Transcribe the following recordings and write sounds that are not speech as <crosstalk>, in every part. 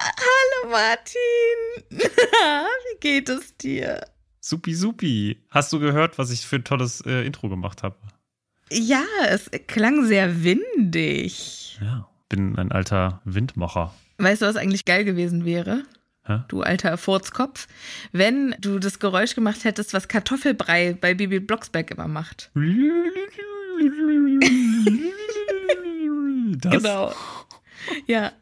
Hallo Martin. <laughs> Wie geht es dir? Supi, supi. Hast du gehört, was ich für ein tolles äh, Intro gemacht habe? Ja, es klang sehr windig. Ja, bin ein alter Windmacher. Weißt du, was eigentlich geil gewesen wäre? Hä? Du alter Furzkopf, wenn du das Geräusch gemacht hättest, was Kartoffelbrei bei Bibi Blocksberg immer macht. <laughs> Das? Genau. Ja,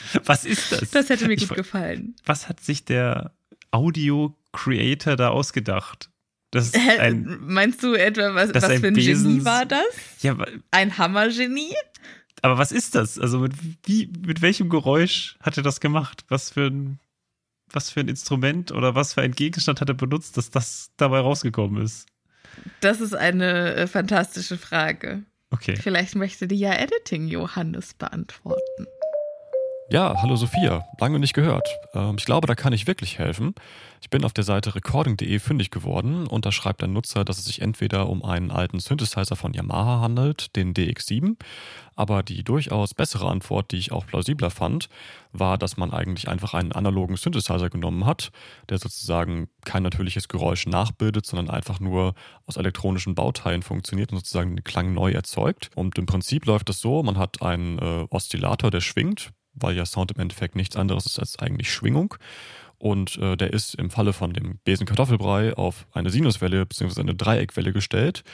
<laughs> Was ist das? das hätte mir Ich gut fra- gefallen. Was hat sich der Audio-Creator da ausgedacht? Das ein. Meinst du etwa, was, was ein für ein Genie Besens- war das? Ja, Ein Hammergenie? aber was ist das? Also mit, wie, mit welchem Geräusch hat er das gemacht? Was für ein. Was für ein Instrument oder was für ein Gegenstand hat er benutzt, dass das dabei rausgekommen ist? Das ist eine äh, fantastische Frage. Okay. Vielleicht möchte die ja Editing Johannes beantworten. Ja, hallo Sophia, lange nicht gehört. Ähm, ich glaube, da kann ich wirklich helfen. Ich bin auf der Seite recording.de fündig geworden und da schreibt ein Nutzer, dass es sich entweder um einen alten Synthesizer von Yamaha handelt, den DX7, aber die durchaus bessere Antwort, die ich auch plausibler fand, war, dass man eigentlich einfach einen analogen Synthesizer genommen hat, der sozusagen kein natürliches Geräusch nachbildet, sondern einfach nur aus elektronischen Bauteilen funktioniert und sozusagen den Klang neu erzeugt. Und im Prinzip läuft es so, man hat einen äh, Oszillator, der schwingt, weil ja Sound im Endeffekt nichts anderes ist als eigentlich Schwingung. Und äh, der ist im Falle von dem Besen-Kartoffelbrei auf eine Sinuswelle bzw. eine Dreieckwelle gestellt.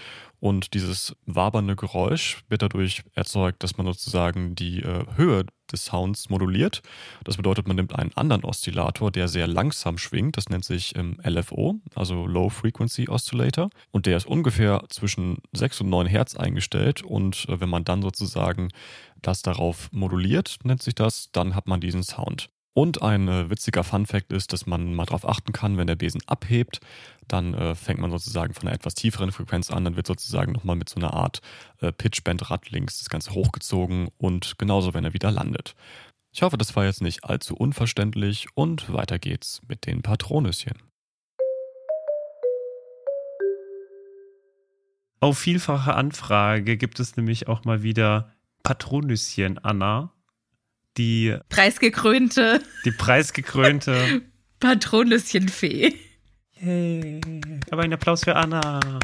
Und dieses wabernde Geräusch wird dadurch erzeugt, dass man sozusagen die äh, Höhe des Sounds moduliert. Das bedeutet, man nimmt einen anderen Oszillator, der sehr langsam schwingt. Das nennt sich ähm, LFO, also Low Frequency Oscillator. Und der ist ungefähr zwischen 6 und 9 Hertz eingestellt. Und äh, wenn man dann sozusagen das darauf moduliert, nennt sich das, dann hat man diesen Sound. Und ein äh, witziger Fun-Fact ist, dass man mal darauf achten kann, wenn der Besen abhebt, dann äh, fängt man sozusagen von einer etwas tieferen Frequenz an, dann wird sozusagen nochmal mit so einer Art äh, Pitchband-Rad links das Ganze hochgezogen und genauso, wenn er wieder landet. Ich hoffe, das war jetzt nicht allzu unverständlich und weiter geht's mit den Patronüschen. Auf vielfache Anfrage gibt es nämlich auch mal wieder Patronüschen Anna, die, Preisgekrönte die preisgekrönte. <laughs> Patronüschenfee. Yay. Aber ein Applaus für Anna.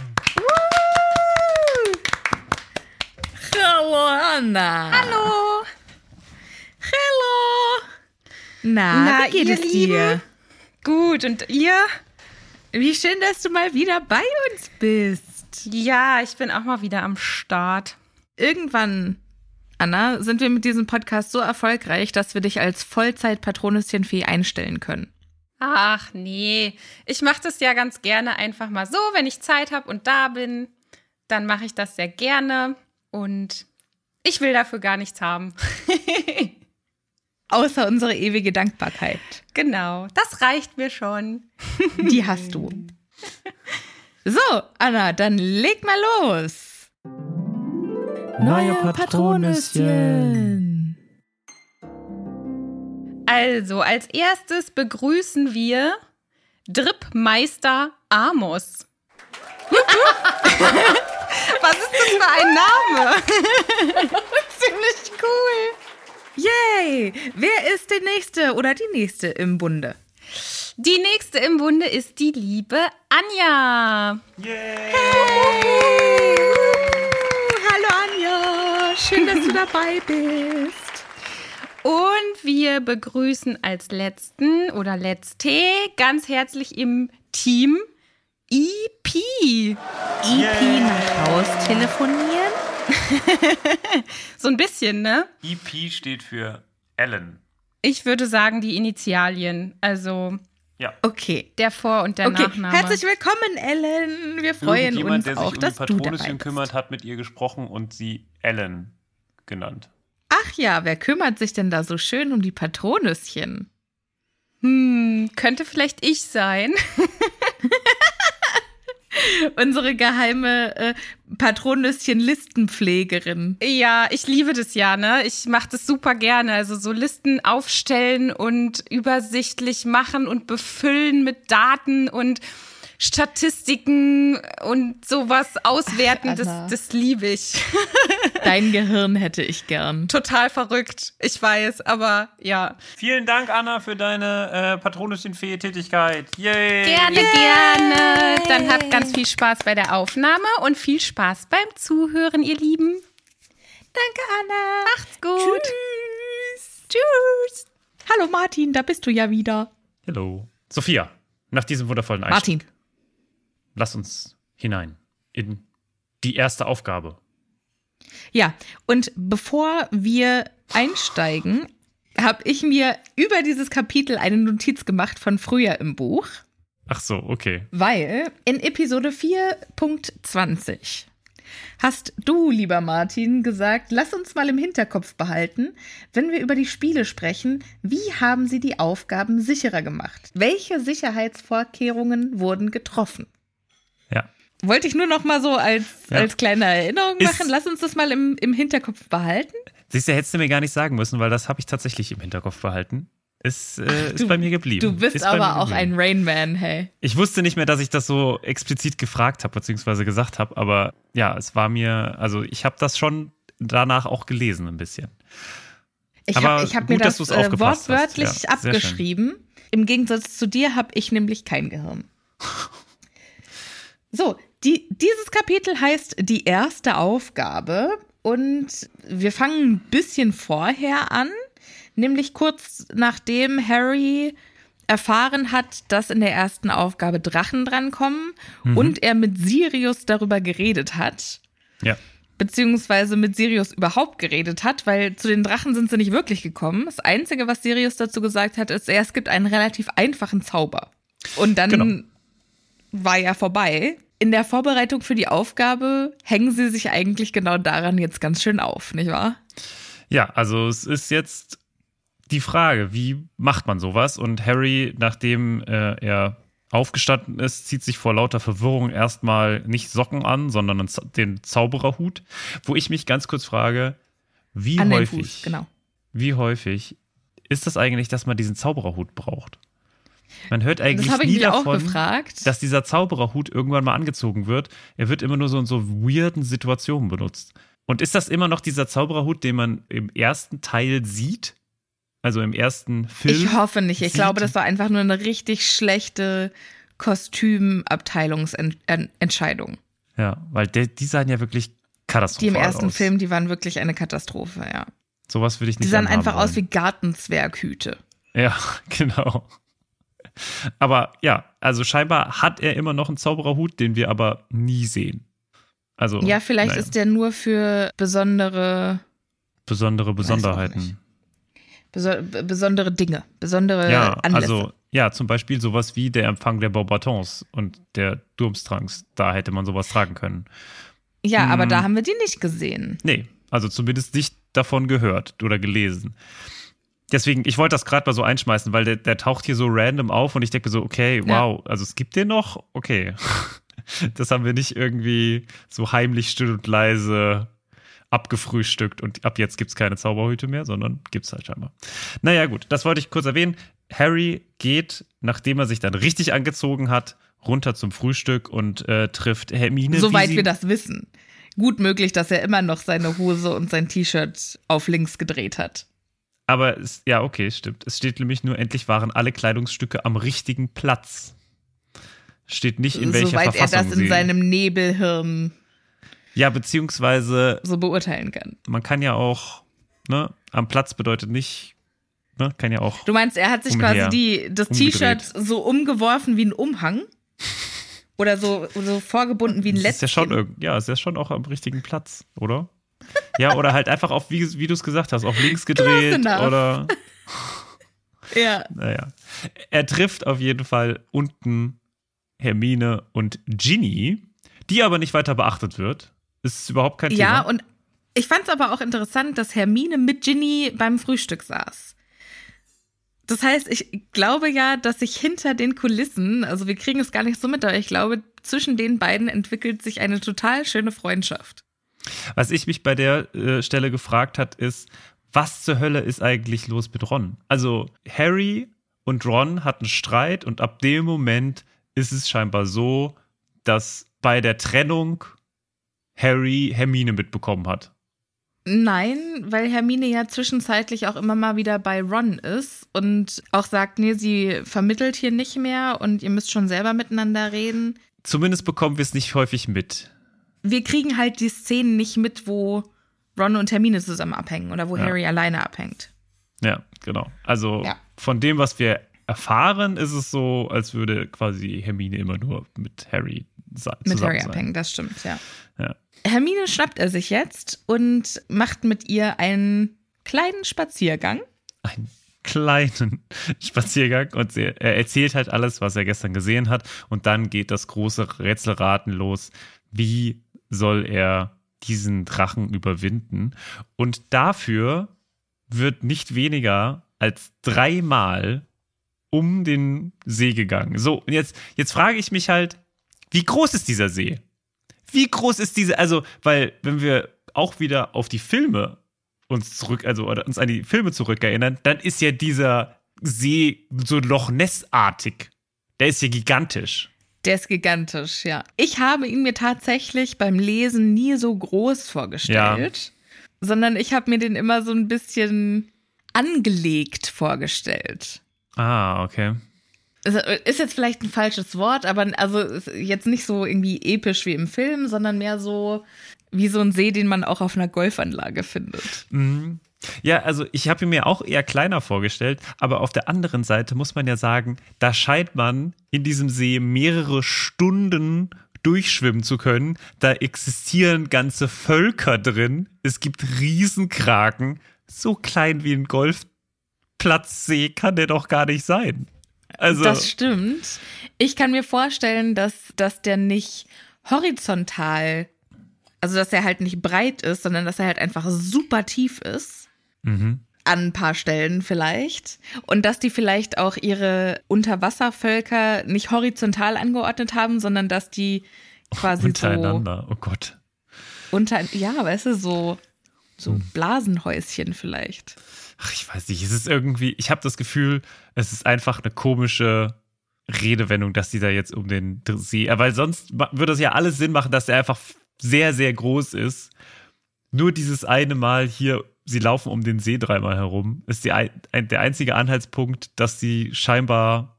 Hallo Anna. Hallo. Hallo. Na, Na, wie geht ihr es dir? Lieben? Gut, und ihr? Wie schön, dass du mal wieder bei uns bist. Ja, ich bin auch mal wieder am Start. Irgendwann, Anna, sind wir mit diesem Podcast so erfolgreich, dass wir dich als Vollzeit-Patronüschenfee einstellen können. Ach nee, ich mache das ja ganz gerne einfach mal so, wenn ich Zeit habe und da bin, dann mache ich das sehr gerne und ich will dafür gar nichts haben. <laughs> außer unsere ewige Dankbarkeit. Genau, das reicht mir schon. Die hast du. <laughs> So, Anna, dann leg mal los. Neue Patronüschen. Also, als erstes begrüßen wir Drippmeister Amos. <laughs> Was ist das für ein Name? <laughs> Ziemlich cool. Yay! Wer ist der Nächste oder die Nächste im Bunde? Die nächste im Bunde ist die liebe Anja. Hallo Anja, schön, dass du dabei bist. Und wir begrüßen als letzten oder letzte ganz herzlich im Team EP. EP nach Haus telefonieren? <laughs> So ein bisschen, ne? EP steht für Ellen. Ich würde sagen, die Initialien. Also Ja. Okay. der Vor- und der Okay, Nachname. herzlich willkommen, Ellen. Wir freuen Irgendjemand, uns der sich auch, um dass die du dabei bist. kümmert, hat mit ihr gesprochen und sie Ellen genannt. Ach ja, wer kümmert sich denn da so schön um die Patronüschen? hm, könnte vielleicht ich sein. <laughs> Unsere geheime äh, Patronüschen-Listenpflegerin. Ja, ich liebe das ja, ne? Ich mache das super gerne. Also so Listen aufstellen und übersichtlich machen und befüllen mit Daten und Statistiken und sowas auswerten, Ach, das, das liebe ich. <laughs> Dein Gehirn hätte ich gern. Total verrückt, ich weiß, aber ja. Vielen Dank, Anna, für deine äh, patronüschenfähige Tätigkeit. Yay! Gerne, gerne. Dann habt ganz viel Spaß bei der Aufnahme und viel Spaß beim Zuhören, ihr Lieben. Danke, Anna. Macht's gut. Tschüss. Tschüss. Hallo Martin, da bist du ja wieder. Hallo. Sophia, nach diesem wundervollen Einstieg, Martin. Lass uns hinein in die erste Aufgabe. Ja, und bevor wir einsteigen, habe ich mir über dieses Kapitel eine Notiz gemacht von früher im Buch, Ach so, okay. weil in Episode 4.20 hast du, lieber Martin, gesagt, lass uns mal im Hinterkopf behalten, wenn wir über die Spiele sprechen, wie haben sie die Aufgaben sicherer gemacht? Welche Sicherheitsvorkehrungen wurden getroffen? Wollte ich nur noch mal so als, Ja. als kleine Erinnerung Ist- machen. Lass uns das mal im, im Hinterkopf behalten. Siehst du, hättest du mir gar nicht sagen müssen, weil das habe ich tatsächlich im Hinterkopf behalten. Ist, äh, ist bei mir geblieben. Du bist ist aber auch ein Rainman, hey. Ich wusste nicht mehr, dass ich das so explizit gefragt habe, beziehungsweise gesagt habe, aber ja, es war mir, also ich habe das schon danach auch gelesen ein bisschen. Ich habe hab mir das äh, wortwörtlich Ja, abgeschrieben. Im Gegensatz zu dir habe ich nämlich kein Gehirn. <laughs> So, die, dieses Kapitel heißt die erste Aufgabe und wir fangen ein bisschen vorher an, nämlich kurz nachdem Harry erfahren hat, dass in der ersten Aufgabe Drachen drankommen Mhm. und er mit Sirius darüber geredet hat Ja. beziehungsweise mit Sirius überhaupt geredet hat, weil zu den Drachen sind sie nicht wirklich gekommen. Das Einzige, was Sirius dazu gesagt hat, ist, es gibt einen relativ einfachen Zauber. Und dann Genau. war ja vorbei. In der Vorbereitung für die Aufgabe hängen sie sich eigentlich genau daran jetzt ganz schön auf, nicht wahr? Ja, also es ist jetzt die Frage, wie macht man sowas? Und Harry, nachdem äh, er aufgestanden ist, zieht sich vor lauter Verwirrung erstmal nicht Socken an, sondern den Zaubererhut, wo ich mich ganz kurz frage, wie An häufig, Fuß, genau. wie häufig ist das eigentlich, dass man diesen Zaubererhut braucht? Man hört eigentlich nie davon, dass dieser Zaubererhut irgendwann mal angezogen wird. Er wird immer nur so in so weirden Situationen benutzt. Und ist das immer noch dieser Zaubererhut, den man im ersten Teil sieht? Also im ersten Film? Ich hoffe nicht. Ich sieht- glaube, das war einfach nur eine richtig schlechte Kostümabteilungsentscheidung. Ja, weil der, die sahen ja wirklich Die katastrophal im ersten aus. Film, die waren wirklich eine Katastrophe, ja. Sowas würde ich nicht Die sahen einfach aus wie wollen. Gartenzwerghüte. Ja, <laughs> genau. Aber ja, also scheinbar hat er immer noch einen Zaubererhut, den wir aber nie sehen. Also Ja, vielleicht naja, ist der nur für besondere, besondere. Besonderheiten. beso besondere Dinge, besondere Ja, Anlässe. also ja, zum Beispiel sowas wie der Empfang der Beaubatons und der Durmstrangs. Da hätte man sowas tragen können. ja, aber hm. da haben wir die nicht gesehen. Nee, also zumindest nicht davon gehört oder gelesen. Deswegen, ich wollte das gerade mal so einschmeißen, weil der, der taucht hier so random auf und ich denke so, okay, wow, also es gibt den noch? Okay. <laughs> Das haben wir nicht irgendwie so heimlich still und leise abgefrühstückt und ab jetzt gibt es keine Zauberhüte mehr, sondern gibt es halt scheinbar. Naja, gut, das wollte ich kurz erwähnen. Harry geht, nachdem er sich dann richtig angezogen hat, runter zum Frühstück und äh, trifft Hermine. Soweit wir das wissen. Gut möglich, dass er immer noch seine Hose und sein T-Shirt auf links gedreht hat. Aber es, ja, okay, stimmt. Es steht nämlich nur, endlich waren alle Kleidungsstücke am richtigen Platz. Steht nicht, in welcher Soweit er Verfassung das in sie. seinem Nebelhirn ja, beziehungsweise so beurteilen kann. man kann ja auch, ne, am Platz bedeutet nicht, ne, kann ja auch. Du meinst, er hat sich quasi die, das. T-Shirt so umgeworfen wie ein Umhang? Oder so, so vorgebunden wie ein Das ist ja schon, ja, ist ja schon auch am richtigen Platz, oder? Ja, oder halt einfach auf, wie, wie du es gesagt hast, auf links gedreht oder, <laughs> Ja. naja. Er trifft auf jeden Fall unten Hermine und Ginny, die aber nicht weiter beachtet wird. Ist überhaupt kein Ja, Thema. und ich fand es aber auch interessant, dass Hermine mit Ginny beim Frühstück saß. Das heißt, ich glaube ja, dass sich hinter den Kulissen, also wir kriegen es gar nicht so mit, aber ich glaube, zwischen den beiden entwickelt sich eine total schöne Freundschaft. Was ich mich bei der äh, Stelle gefragt hat, ist, was zur Hölle ist eigentlich los mit Ron? Also Harry und Ron hatten Streit und ab dem Moment ist es scheinbar so, dass bei der Trennung Harry Hermine mitbekommen hat. Nein, weil Hermine ja zwischenzeitlich auch immer mal wieder bei Ron ist und auch sagt, nee, sie vermittelt hier nicht mehr und ihr müsst schon selber miteinander reden. Zumindest bekommen wir es nicht häufig mit. Wir kriegen halt die Szenen nicht mit, wo Ron und Hermine zusammen abhängen oder wo Ja. Harry alleine abhängt. Ja, genau. Also Ja. von dem, was wir erfahren, ist es so, als würde quasi Hermine immer nur mit Harry se- Mit zusammen Harry sein. abhängen, das stimmt, ja. Ja. Hermine schnappt er sich jetzt und macht mit ihr einen kleinen Spaziergang. einen kleinen <laughs> Spaziergang und sie, er erzählt halt alles, was er gestern gesehen hat. Und dann geht das große Rätselraten los. Wie soll er diesen Drachen überwinden? Und dafür wird nicht weniger als dreimal um den See gegangen. So, und jetzt, jetzt frage ich mich halt, wie groß ist dieser See? Wie groß ist diese, also, weil, wenn wir auch wieder auf die Filme uns zurück, also oder uns an die Filme zurückerinnern, dann ist ja dieser See so Loch Ness-artig. Der ist ja gigantisch. Der ist gigantisch, ja. Ich habe ihn mir tatsächlich beim Lesen nie so groß vorgestellt, sondern ich habe mir den immer so ein bisschen angelegt vorgestellt. Ah, okay. Es Ist jetzt vielleicht ein falsches Wort, aber also jetzt nicht so irgendwie episch wie im Film, sondern mehr so wie so ein See, den man auch auf einer Golfanlage findet. Mhm. Ja, also ich habe ihn mir auch eher kleiner vorgestellt, aber auf der anderen Seite muss man ja sagen, da scheint man in diesem See mehrere Stunden durchschwimmen zu können. Da existieren ganze Völker drin. Es gibt Riesenkraken. So klein wie ein Golfplatzsee kann der doch gar nicht sein. Also, Das stimmt. Ich kann mir vorstellen, dass, dass der nicht horizontal, also dass er halt nicht breit ist, sondern dass er halt einfach super tief ist. Mhm. An ein paar Stellen vielleicht. Und dass die vielleicht auch ihre Unterwasservölker nicht horizontal angeordnet haben, sondern dass die quasi untereinander. Oh Gott. so unter, ja, weißt du, so, so Blasenhäuschen vielleicht. Ach, ich weiß nicht, es ist irgendwie, ich habe das Gefühl, es ist einfach eine komische Redewendung, dass die da jetzt um den See, weil sonst würde es ja alles Sinn machen, dass er einfach sehr, sehr groß ist. Nur dieses eine Mal hier, sie laufen um den See dreimal herum, ist die, ein, der einzige Anhaltspunkt, dass sie scheinbar,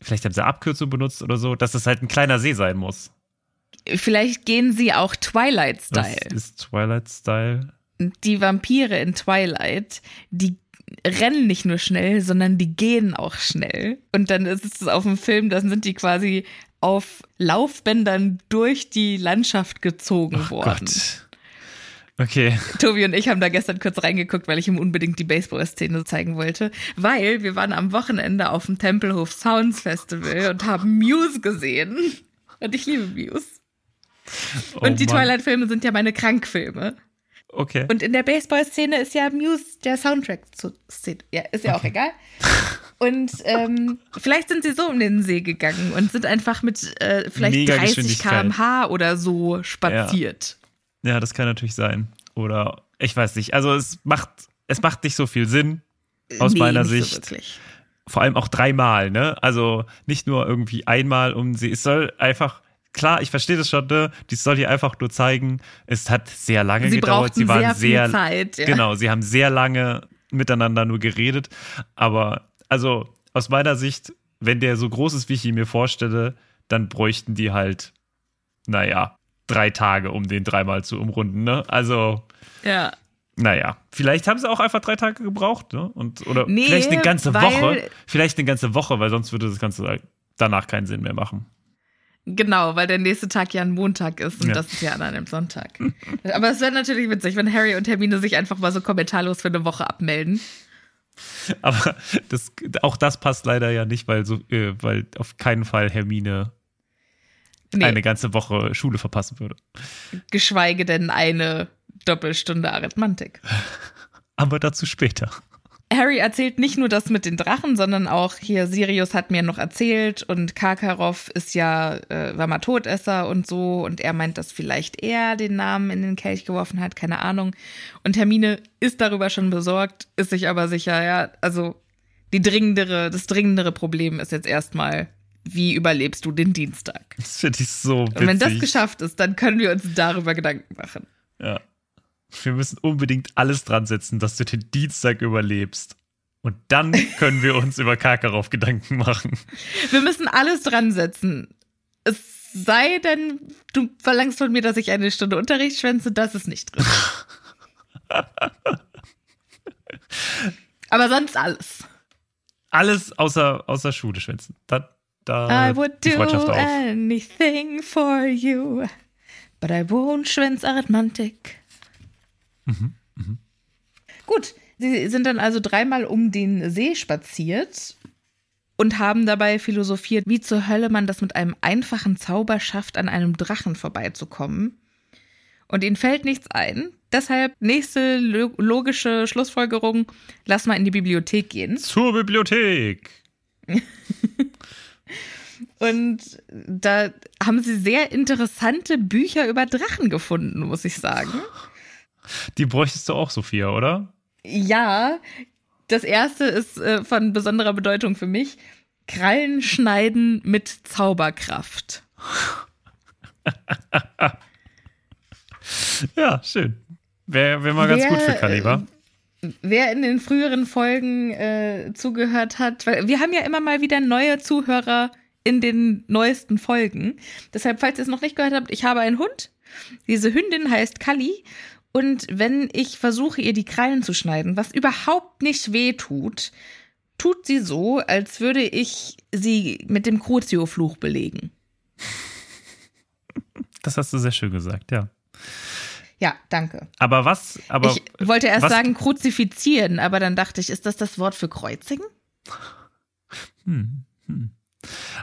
vielleicht haben sie Abkürzung benutzt oder so, dass es halt ein kleiner See sein muss. Vielleicht gehen sie auch Das Twilight-Style. ist Twilight-Style. die Vampire in Twilight, die rennen nicht nur schnell, sondern die gehen auch schnell. Und dann ist es auf dem Film, dann sind die quasi auf Laufbändern durch die Landschaft gezogen worden. Gott. Okay. Tobi und ich haben da gestern kurz reingeguckt, weil ich ihm unbedingt die Baseball-Szene zeigen wollte. Weil wir waren am Wochenende auf dem Tempelhof Sounds Festival und haben Muse gesehen. Und ich liebe Muse. Oh und die. Twilight-Filme sind ja meine Krankfilme. Okay. Und in der Baseball-Szene ist ja Muse der Soundtrack zu Szene. Ja, ist ja auch egal. Und ähm, vielleicht sind sie so um den See gegangen und sind einfach mit äh, vielleicht Mega 30 Geschwindigkeit. km/h oder so spaziert. Ja, das kann natürlich sein. Oder ich weiß nicht. Also es macht, es macht nicht so viel Sinn aus Nee, meiner so Sicht. wirklich. Vor allem auch dreimal, ne? Also nicht nur irgendwie einmal um sie. Es soll einfach, klar, ich verstehe das schon, ne? Die soll dir einfach nur zeigen, es hat sehr lange Sie gedauert. Sie waren sehr sehr, Zeit. Ja. Genau, sie haben sehr lange miteinander nur geredet. Aber also aus meiner Sicht, wenn der so groß ist, wie ich ihn mir vorstelle, dann bräuchten die halt, naja, drei Tage, um den dreimal zu umrunden. Ne? Also, Ja. naja, vielleicht haben sie auch einfach drei Tage gebraucht. Ne? Und, oder Nee, vielleicht eine ganze Woche. Vielleicht eine ganze Woche, weil sonst würde das Ganze danach keinen Sinn mehr machen. Genau, weil der nächste Tag ja ein Montag ist und Ja. das ist ja an einem Sonntag. <laughs> Aber es wäre natürlich witzig, wenn Harry und Hermine sich einfach mal so kommentarlos für eine Woche abmelden. Aber das, auch das passt leider ja nicht, weil, so, äh, weil auf keinen Fall Hermine Nee, eine ganze Woche Schule verpassen würde. geschweige denn eine Doppelstunde Arithmantik. <laughs> Aber dazu später. Harry erzählt nicht nur das mit den Drachen, sondern auch hier Sirius hat mir noch erzählt und Karkaroff ist ja, äh, war mal Todesser und so und er meint, dass vielleicht er den Namen in den Kelch geworfen hat, keine Ahnung. Und Hermine ist darüber schon besorgt, ist sich aber sicher, ja, also die dringendere, das dringendere Problem ist jetzt erstmal, wie überlebst du den Dienstag? Das finde ich so witzig. Und wenn das geschafft ist, dann können wir uns darüber Gedanken machen. Ja. Wir müssen unbedingt alles dran setzen, dass du den Dienstag überlebst. Und dann <laughs> können wir uns über Karkaroff Gedanken machen. Wir müssen alles dran setzen. Es sei denn, du verlangst von mir, dass ich eine Stunde Unterricht schwänze, das ist nicht drin. <laughs> Aber sonst alles. Alles außer, außer Schule schwänzen. Da, da I would Äh, die do Freundschaft auf. anything for you, but I won't schwänz Arithmantik. Mhm, Gut, sie sind dann also dreimal um den See spaziert und haben dabei philosophiert, wie zur Hölle man das mit einem einfachen Zauber schafft, an einem Drachen vorbeizukommen. Und ihnen fällt nichts ein. Deshalb nächste lo logische Schlussfolgerung, lass mal in die Bibliothek gehen. Zur Bibliothek. <laughs> Und da haben sie sehr interessante Bücher über Drachen gefunden, muss ich sagen. Die bräuchtest du auch, Sophia, oder? Ja, das erste ist äh, von besonderer Bedeutung für mich. Krallen schneiden mit Zauberkraft. <laughs> Ja, schön. Wäre wär mal ganz Wer, gut für Kaliber. Wer in den früheren Folgen äh, zugehört hat, weil wir haben ja immer mal wieder neue Zuhörer in den neuesten Folgen. Deshalb, falls ihr es noch nicht gehört habt, ich habe einen Hund. Diese Hündin heißt Kali. Und wenn ich versuche, ihr die Krallen zu schneiden, was überhaupt nicht weh tut, tut sie so, als würde ich sie mit dem Crucio-Fluch belegen. Das hast du sehr schön gesagt, ja. Ja, danke. Aber was, aber ich wollte erst was, sagen kruzifizieren, aber dann dachte ich, ist das das Wort für kreuzigen? Hm, hm.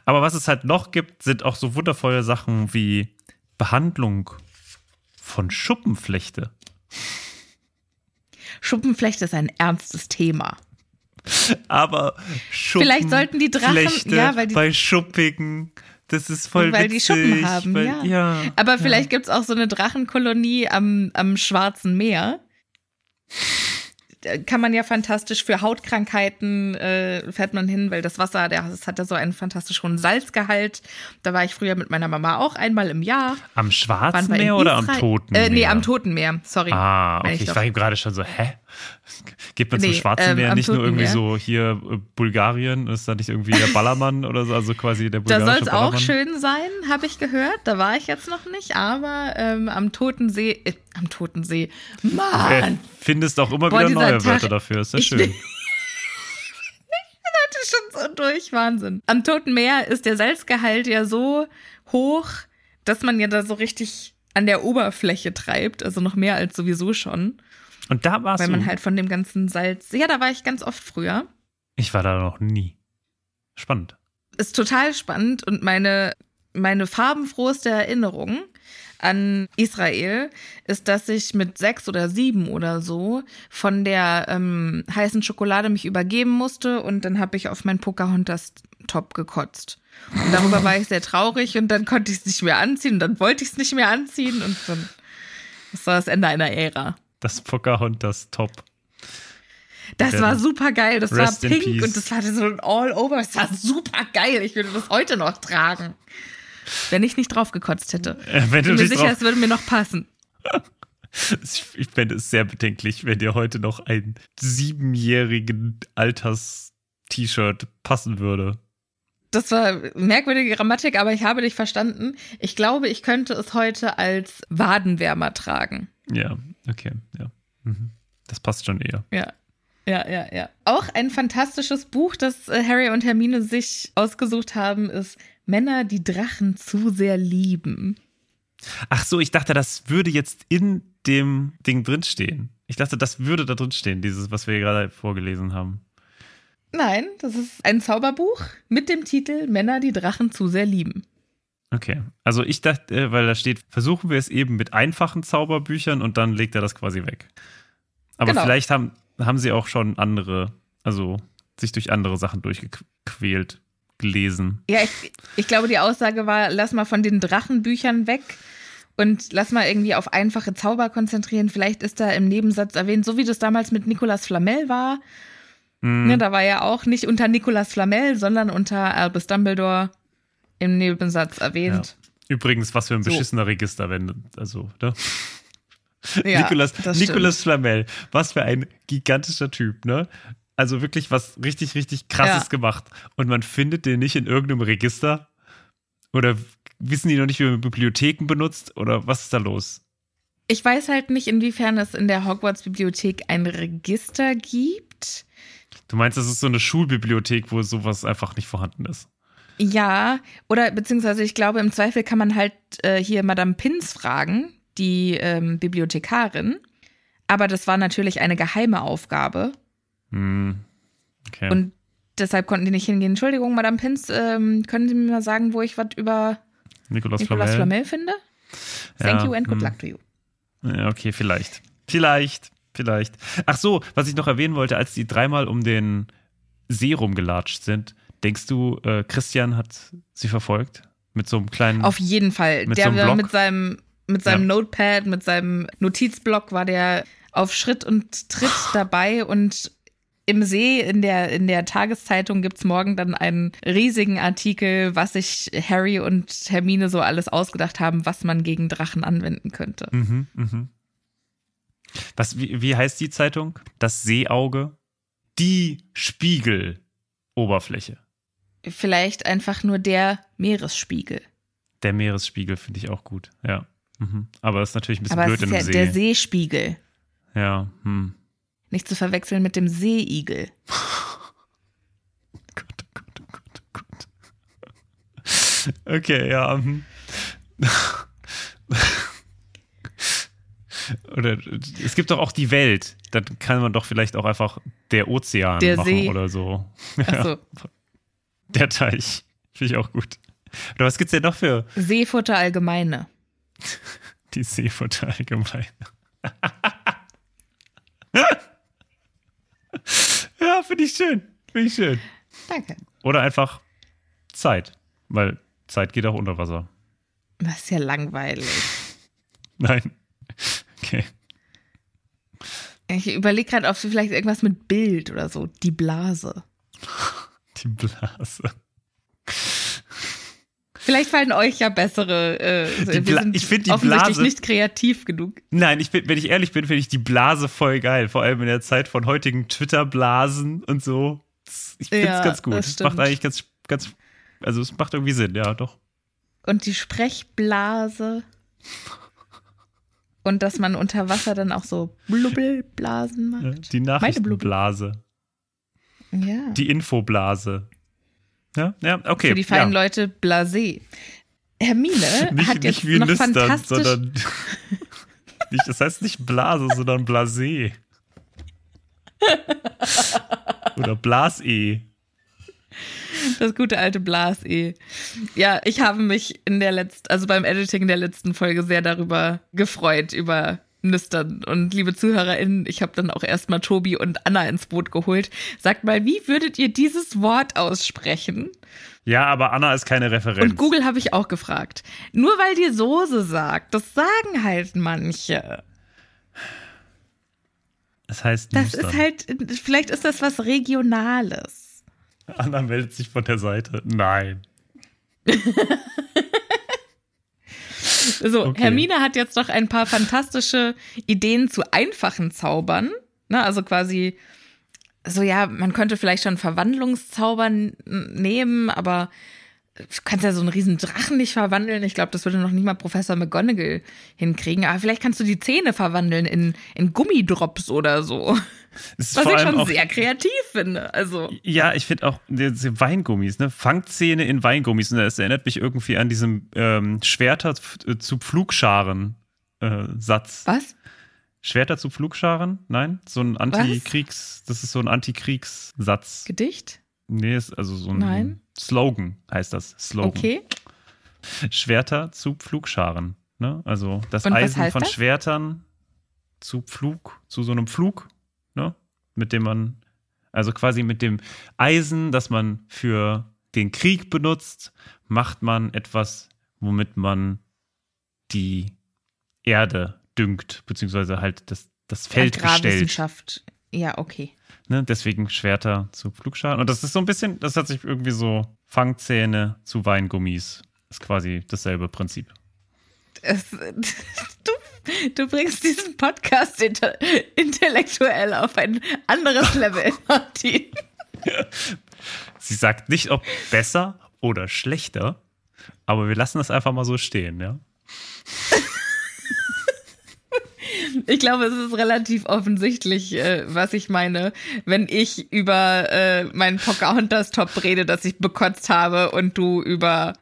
Aber was es halt noch gibt, sind auch so wundervolle Sachen wie Behandlung von Schuppenflechte. Schuppenflechte ist ein ernstes Thema. Aber Schuppen, Vielleicht sollten die Drachen- ja, weil die- bei Schuppigen, das ist voll weil die witzig. Schuppen haben, weil, ja. ja. Aber vielleicht gibt's auch so eine Drachenkolonie am, am Schwarzen Meer. Kann man ja fantastisch für Hautkrankheiten äh, fährt man hin, weil das Wasser, der, das hat ja so einen fantastisch hohen Salzgehalt. Da war ich früher mit meiner Mama auch einmal im Jahr. Am Schwarzen Meer oder am Toten Äh, nee, Meer? am Toten Meer. Sorry. Ah, okay. Ich doch. war gerade schon so, hä? Geht man zum Nee, Schwarzen ähm, Meer nicht nur irgendwie Meer. so hier äh, Bulgarien? Ist da nicht irgendwie der Ballermann oder so? Also quasi der Da bulgarische soll es auch schön sein, habe ich gehört. Da war ich jetzt noch nicht, aber ähm, am Toten See, äh, am Toten See, Äh, Mann, findest auch immer Boah, wieder neue Tag- Wörter dafür. Ist ja Ich schön. <laughs> bin- heute schon so durch, Wahnsinn. Am Toten Meer ist der Salzgehalt ja so hoch, dass man ja da so richtig an der Oberfläche treibt, also noch mehr als sowieso schon, Und da warst weil du. man halt von dem ganzen Salz, ja, da war ich ganz oft früher. ich war da noch nie. Spannend. ist total spannend und meine, meine farbenfrohste Erinnerung an Israel ist, dass ich mit sechs oder sieben oder so von der ähm, heißen Schokolade mich übergeben musste und dann habe ich auf mein Pocahontas-Top gekotzt. Und darüber war ich sehr traurig und dann konnte ich es nicht mehr anziehen und dann wollte ich es nicht mehr anziehen und dann das war das Ende einer Ära. Das Pocahontas Top. Das war super geil. Das war in pink und das war so ein All-Over. Das war super geil. Ich würde das heute noch tragen. Wenn ich nicht drauf gekotzt hätte. Äh, wenn Ich bin mir sicher, es würde mir noch passen. <laughs> ich ich fände es sehr bedenklich, wenn dir heute noch ein siebenjährigen Alters-T-Shirt passen würde. Das war merkwürdige Grammatik, aber ich habe dich verstanden. Ich glaube, ich könnte es heute als Wadenwärmer tragen. Ja, okay, ja. Mhm. Das passt schon eher. Ja. Ja, ja, ja. Auch ein fantastisches Buch, das äh, Harry und Hermine sich ausgesucht haben, ist Männer, die Drachen zu sehr lieben. Ach so, ich dachte, das würde jetzt in dem Ding drinstehen. Ich dachte, das würde da drinstehen, dieses, was wir gerade vorgelesen haben. Nein, das ist ein Zauberbuch mit dem Titel Männer, die Drachen zu sehr lieben. Okay. Also ich dachte, äh, weil da steht, versuchen wir es eben mit einfachen Zauberbüchern und dann legt er das quasi weg. Aber Genau. vielleicht haben, haben sie auch schon andere, also sich durch andere Sachen durchgequält, gelesen. Ja, ich, ich glaube, die Aussage war, lass mal von den Drachenbüchern weg und lass mal irgendwie auf einfache Zauber konzentrieren. Vielleicht ist da im Nebensatz erwähnt, so wie das damals mit Nicolas Flamel war. Hm. Ne, da war ja auch nicht unter Nicolas Flamel, sondern unter Albus Dumbledore im Nebensatz erwähnt. Übrigens, was für ein So. beschissener Register, wenn, also, ne? <laughs> Ja, Nicolas, Nicolas Flamel, was für ein gigantischer Typ, ne? Also wirklich was richtig, richtig krasses Ja. gemacht. Und man findet den nicht in irgendeinem Register? Oder wissen die noch nicht, wie man Bibliotheken benutzt? Oder was ist da los? Ich weiß halt nicht, inwiefern es in der Hogwarts-Bibliothek ein Register gibt. Du meinst, das ist so eine Schulbibliothek, wo sowas einfach nicht vorhanden ist? Ja, oder beziehungsweise ich glaube, im Zweifel kann man halt äh, hier Madame Pins fragen, die ähm, Bibliothekarin. Aber das war natürlich eine geheime Aufgabe. Hm. Okay. Und deshalb konnten die nicht hingehen. Entschuldigung, Madame Pins, ähm, können Sie mir mal sagen, wo ich was über Nicolas, Nicolas Flamel. Flamel finde? Thank Ja, you and good hm. luck to you. Ja, okay, vielleicht. Vielleicht, vielleicht. Ach so, was ich noch erwähnen wollte, als die dreimal um den See rumgelatscht sind, denkst du, äh, Christian hat sie verfolgt? Mit so einem kleinen. Auf jeden Fall. Mit der so war mit seinem, mit seinem Ja. Notepad, mit seinem Notizblock war der auf Schritt und Tritt dabei und im See in der, in der Tageszeitung gibt's morgen dann einen riesigen Artikel, was sich Harry und Hermine so alles ausgedacht haben, was man gegen Drachen anwenden könnte. Mhm, mhm. Was, wie, wie heißt die Zeitung? Das Seeauge? Die Spiegeloberfläche. Vielleicht einfach nur der Meeresspiegel. Der Meeresspiegel finde ich auch gut, ja. Mhm. Aber das ist natürlich ein bisschen Aber blöd es ist in ja See. der Seespiegel. Ja, hm. Nicht zu verwechseln mit dem Seeigel. <laughs> Gott, oh Gott, oh Gott, oh Gott. Okay, ja. hm. <laughs> Oder es gibt doch auch die Welt. Dann kann man doch vielleicht auch einfach der Ozean Der machen See. oder so. Achso, Der Teich. Finde ich auch gut. Oder was gibt's denn noch für Seefutter allgemeine. <laughs> die Seefutter allgemein? <laughs> ja, finde ich schön. Finde ich schön. Danke. Oder einfach Zeit. Weil Zeit geht auch unter Wasser. Das ist ja langweilig. <laughs> Nein. Okay. Ich überlege gerade, ob sie vielleicht irgendwas mit Bild oder so. Die Blase. Blase. Vielleicht fallen euch ja bessere. Äh, Bla- ich find die offensichtlich Blase- nicht kreativ genug. Nein, ich bin, wenn ich ehrlich bin, finde ich die Blase voll geil. Vor allem in der Zeit von heutigen Twitter-Blasen und so. Ich finde es Ja, ganz gut. das Es macht eigentlich ganz, ganz, also es macht irgendwie Sinn, ja, doch. Und die Sprechblase. Und dass man unter Wasser dann auch so Blubbelblasen Ja, macht. Die Nachrichtenblase. Ja. Die Infoblase. Ja, ja, okay. Für die feinen ja. Leute blasé. Hermine <laughs> Nicht, hat jetzt nicht wie noch nüstern, fantastisch. sondern. <laughs> nicht, das heißt nicht Blase, sondern Blasé. Oder Blas-E. Das gute alte Blas-E. Ja, ich habe mich in der letzten, also beim Editing der letzten Folge sehr darüber gefreut, über Nüstern. Und liebe ZuhörerInnen, ich habe dann auch erstmal Tobi und Anna ins Boot geholt. Sagt mal, wie würdet ihr dieses Wort aussprechen? Ja, aber Anna ist keine Referenz. Und Google habe ich auch gefragt. Nur weil die Soße sagt, das sagen halt manche. Das heißt, Das Nüstern. ist halt, vielleicht ist das was Regionales. Anna meldet sich von der Seite. Nein. <laughs> So, Okay. Hermine hat jetzt noch ein paar fantastische Ideen zu einfachen Zaubern. Ne, also quasi, so ja, man könnte vielleicht schon Verwandlungszaubern nehmen, aber du kannst ja so einen riesen Drachen nicht verwandeln. Ich glaube, das würde noch nicht mal Professor McGonagall hinkriegen. Aber vielleicht kannst du die Zähne verwandeln in, in Gummidrops oder so. Ist Was ich schon auch, sehr kreativ finde. Also, Ja, ich finde auch diese Weingummis, ne? Fangzähne in Weingummis. Und das erinnert mich irgendwie an diesen ähm, Schwerter f- zu Pflugscharen äh, Satz. was? Schwerter zu Pflugscharen? Nein? So ein Antikriegs, das ist so ein Antikriegssatz. Gedicht? Nee, ist also so ein Nein. Slogan heißt das. Slogan. Okay. Schwerter zu Pflugscharen. Ne? Also das Und Eisen von das? Schwertern zu Pflug, zu so einem Pflug, ne? mit dem man, also quasi mit dem Eisen, das man für den Krieg benutzt, macht man etwas, womit man die Erde düngt, beziehungsweise halt das, das Feld. Agrarwissenschaft. Ja, okay. Ne? Deswegen Schwerter zu Pflugscharen. Und das ist so ein bisschen, das hat sich irgendwie so Fangzähne zu Weingummis. Ist quasi dasselbe Prinzip. Es, <laughs> du, du bringst diesen Podcast inter, intellektuell auf ein anderes Level, <laughs> Martin. Sie sagt nicht, ob besser oder schlechter, aber wir lassen das einfach mal so stehen, ja. <laughs> Ich glaube, es ist relativ offensichtlich, äh, was ich meine, wenn ich über äh, meinen Pocahontas-Top rede, dass ich bekotzt habe und du über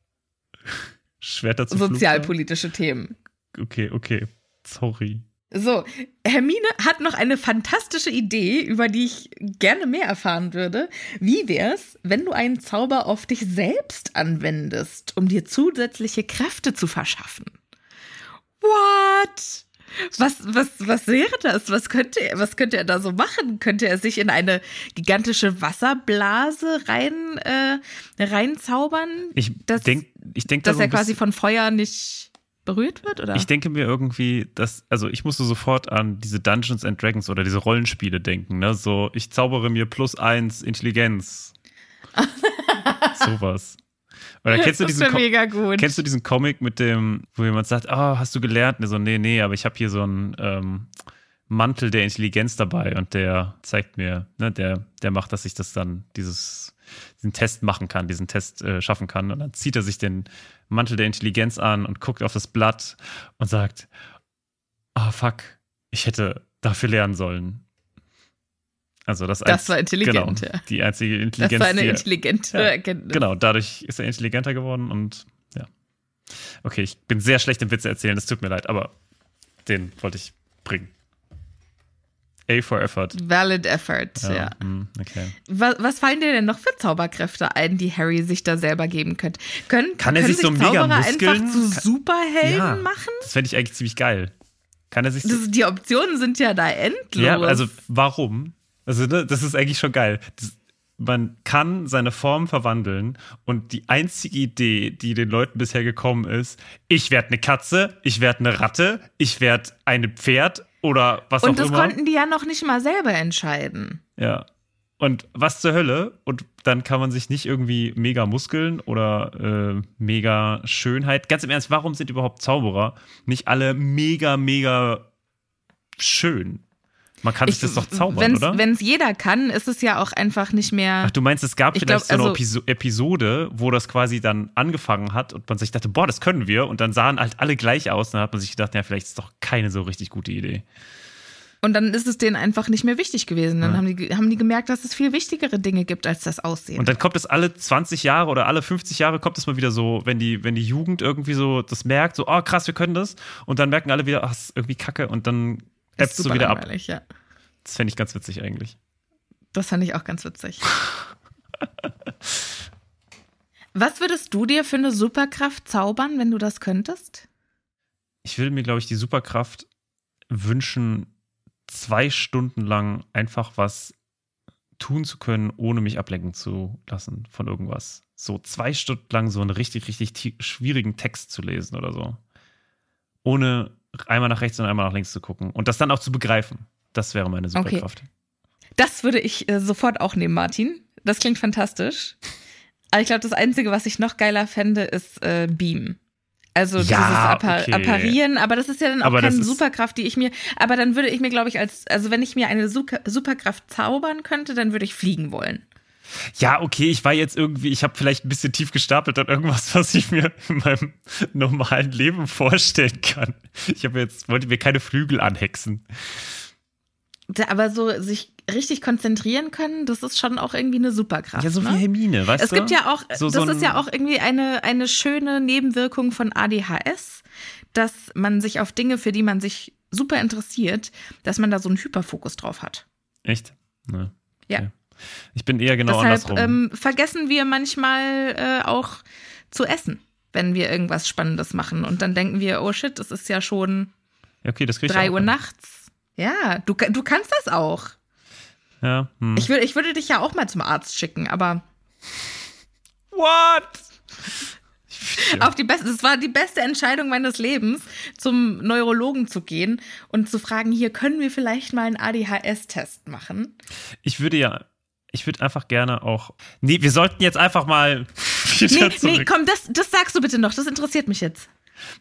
sozialpolitische Themen. Pflugscharen? Okay, okay. Sorry. So, Hermine hat noch eine fantastische Idee, über die ich gerne mehr erfahren würde. Wie wär's, wenn du einen Zauber auf dich selbst anwendest, um dir zusätzliche Kräfte zu verschaffen? What? Was, was, was wäre das? Was könnte er, was könnte er da so machen? Könnte er sich in eine gigantische Wasserblase rein, äh, reinzaubern? Ich dass, denke, ich denke, da dass so er quasi von Feuer nicht berührt wird, oder? Ich denke mir irgendwie, dass, also ich musste sofort an diese Dungeons and Dragons oder diese Rollenspiele denken, ne? So, ich zaubere mir plus eins Intelligenz. <laughs> Sowas. Oder kennst du das diesen gut. Kennst du diesen Comic mit dem, wo jemand sagt, ah, hast du gelernt? Und so, nee, nee, aber ich habe hier so einen ähm, Mantel der Intelligenz dabei und der zeigt mir, ne, der, der macht, dass ich das dann, dieses, diesen Test machen kann, diesen Test äh, schaffen kann. Und dann zieht er sich den Mantel der Intelligenz an und guckt auf das Blatt und sagt, ah, fuck, ich hätte dafür lernen sollen. Also das, Das war intelligent, genau, ja. Die einzige Das Intelligenz, war eine er- intelligente ja, Erkenntnis. Genau, dadurch ist er intelligenter geworden und ja. Okay, ich bin sehr schlecht im Witze erzählen, das tut mir leid, aber den wollte ich bringen. A for Effort. Valid effort, ja. mm, okay. Was, was fallen dir denn noch für Zauberkräfte ein, die Harry sich da selber geben könnte? Können, Kann er können sich so mega Zauberer Muskeln- einfach zu Superhelden Ja, machen? Das fände ich eigentlich ziemlich geil. Kann er sich so, Das, die Optionen sind ja da endlos. Ja, also warum? Also, ne, das ist eigentlich schon geil. Das, man kann seine Form verwandeln und die einzige Idee, die den Leuten bisher gekommen ist, ich werde eine Katze, ich werde eine Ratte, ich werde ein Pferd oder was Und auch das immer. konnten die ja noch nicht mal selber entscheiden. Ja. Und was zur Hölle? Und dann kann man sich nicht irgendwie mega Muskeln oder äh, mega Schönheit. Ganz im Ernst, warum sind überhaupt Zauberer nicht alle mega, mega schön? Man kann sich das doch zaubern, wenn's, oder? Wenn es jeder kann, ist es ja auch einfach nicht mehr. Ach, du meinst, es gab Ich vielleicht glaub, so eine also- Episo Episode, wo das quasi dann angefangen hat und man sich dachte, boah, das können wir. Und dann sahen halt alle gleich aus. Und dann hat man sich gedacht, ja, vielleicht ist doch keine so richtig gute Idee. Und dann ist es denen einfach nicht mehr wichtig gewesen. Dann haben, die, haben die gemerkt, dass es viel wichtigere Dinge gibt als das Aussehen. Und dann kommt es alle 20 Jahre oder alle 50 Jahre kommt es mal wieder so, wenn die, wenn die Jugend irgendwie so das merkt, so, oh krass, wir können das. Und dann merken alle wieder, ach, ist irgendwie kacke. Und dann so super wieder ab. Ja. Das fände ich ganz witzig eigentlich. Das fand ich auch ganz witzig. <laughs> Was würdest du dir für eine Superkraft zaubern, wenn du das könntest? Ich würde mir, glaube ich, die Superkraft wünschen, zwei Stunden lang einfach was tun zu können, ohne mich ablenken zu lassen von irgendwas. So zwei Stunden lang so einen richtig, richtig schwierigen Text zu lesen oder so. Ohne einmal nach rechts und einmal nach links zu gucken. Und das dann auch zu begreifen. Das wäre meine Superkraft. Okay. Das würde ich äh, sofort auch nehmen, Martin. Das klingt fantastisch. Aber ich glaube, das Einzige, was ich noch geiler fände, ist äh, Beam. Also Ja, dieses Appa okay. Apparieren, aber das ist ja dann auch Aber keine Superkraft, die ich mir, aber dann würde ich mir, glaube ich, als, also wenn ich mir eine Suka- Superkraft zaubern könnte, dann würde ich fliegen wollen. Ja, okay, ich war jetzt irgendwie, ich habe vielleicht ein bisschen tief gestapelt an irgendwas, <laughs> was ich mir in meinem normalen Leben vorstellen kann. Ich habe jetzt, wollte mir keine Flügel anhexen. Aber so sich richtig konzentrieren können, das ist schon auch irgendwie eine Superkraft. Ja, so ne? wie Hermine, weißt Es du? gibt ja auch, So- das so ist ja auch irgendwie eine, eine schöne Nebenwirkung von ADHS, dass man sich auf Dinge, für die man sich super interessiert, dass man da so einen Hyperfokus drauf hat. Echt? Ne. Ja. Okay. Ich bin eher genau Deshalb andersrum. ähm, vergessen wir manchmal äh, auch zu essen, wenn wir irgendwas Spannendes machen. Und dann denken wir, oh shit, es ist ja schon okay, das drei Uhr hin. nachts. Ja, du, du kannst das auch. Ja. Hm. Ich, würde ich würde dich ja auch mal zum Arzt schicken, aber What? auf die beste, es war die beste Entscheidung meines Lebens, zum Neurologen zu gehen und zu fragen, hier können wir vielleicht mal einen ADHS-Test machen. Ich würde ja, ich würde einfach gerne auch. Nee, wir sollten jetzt einfach mal <laughs> wieder Nee, zurück. nee, komm, das, das sagst du bitte noch, das interessiert mich jetzt.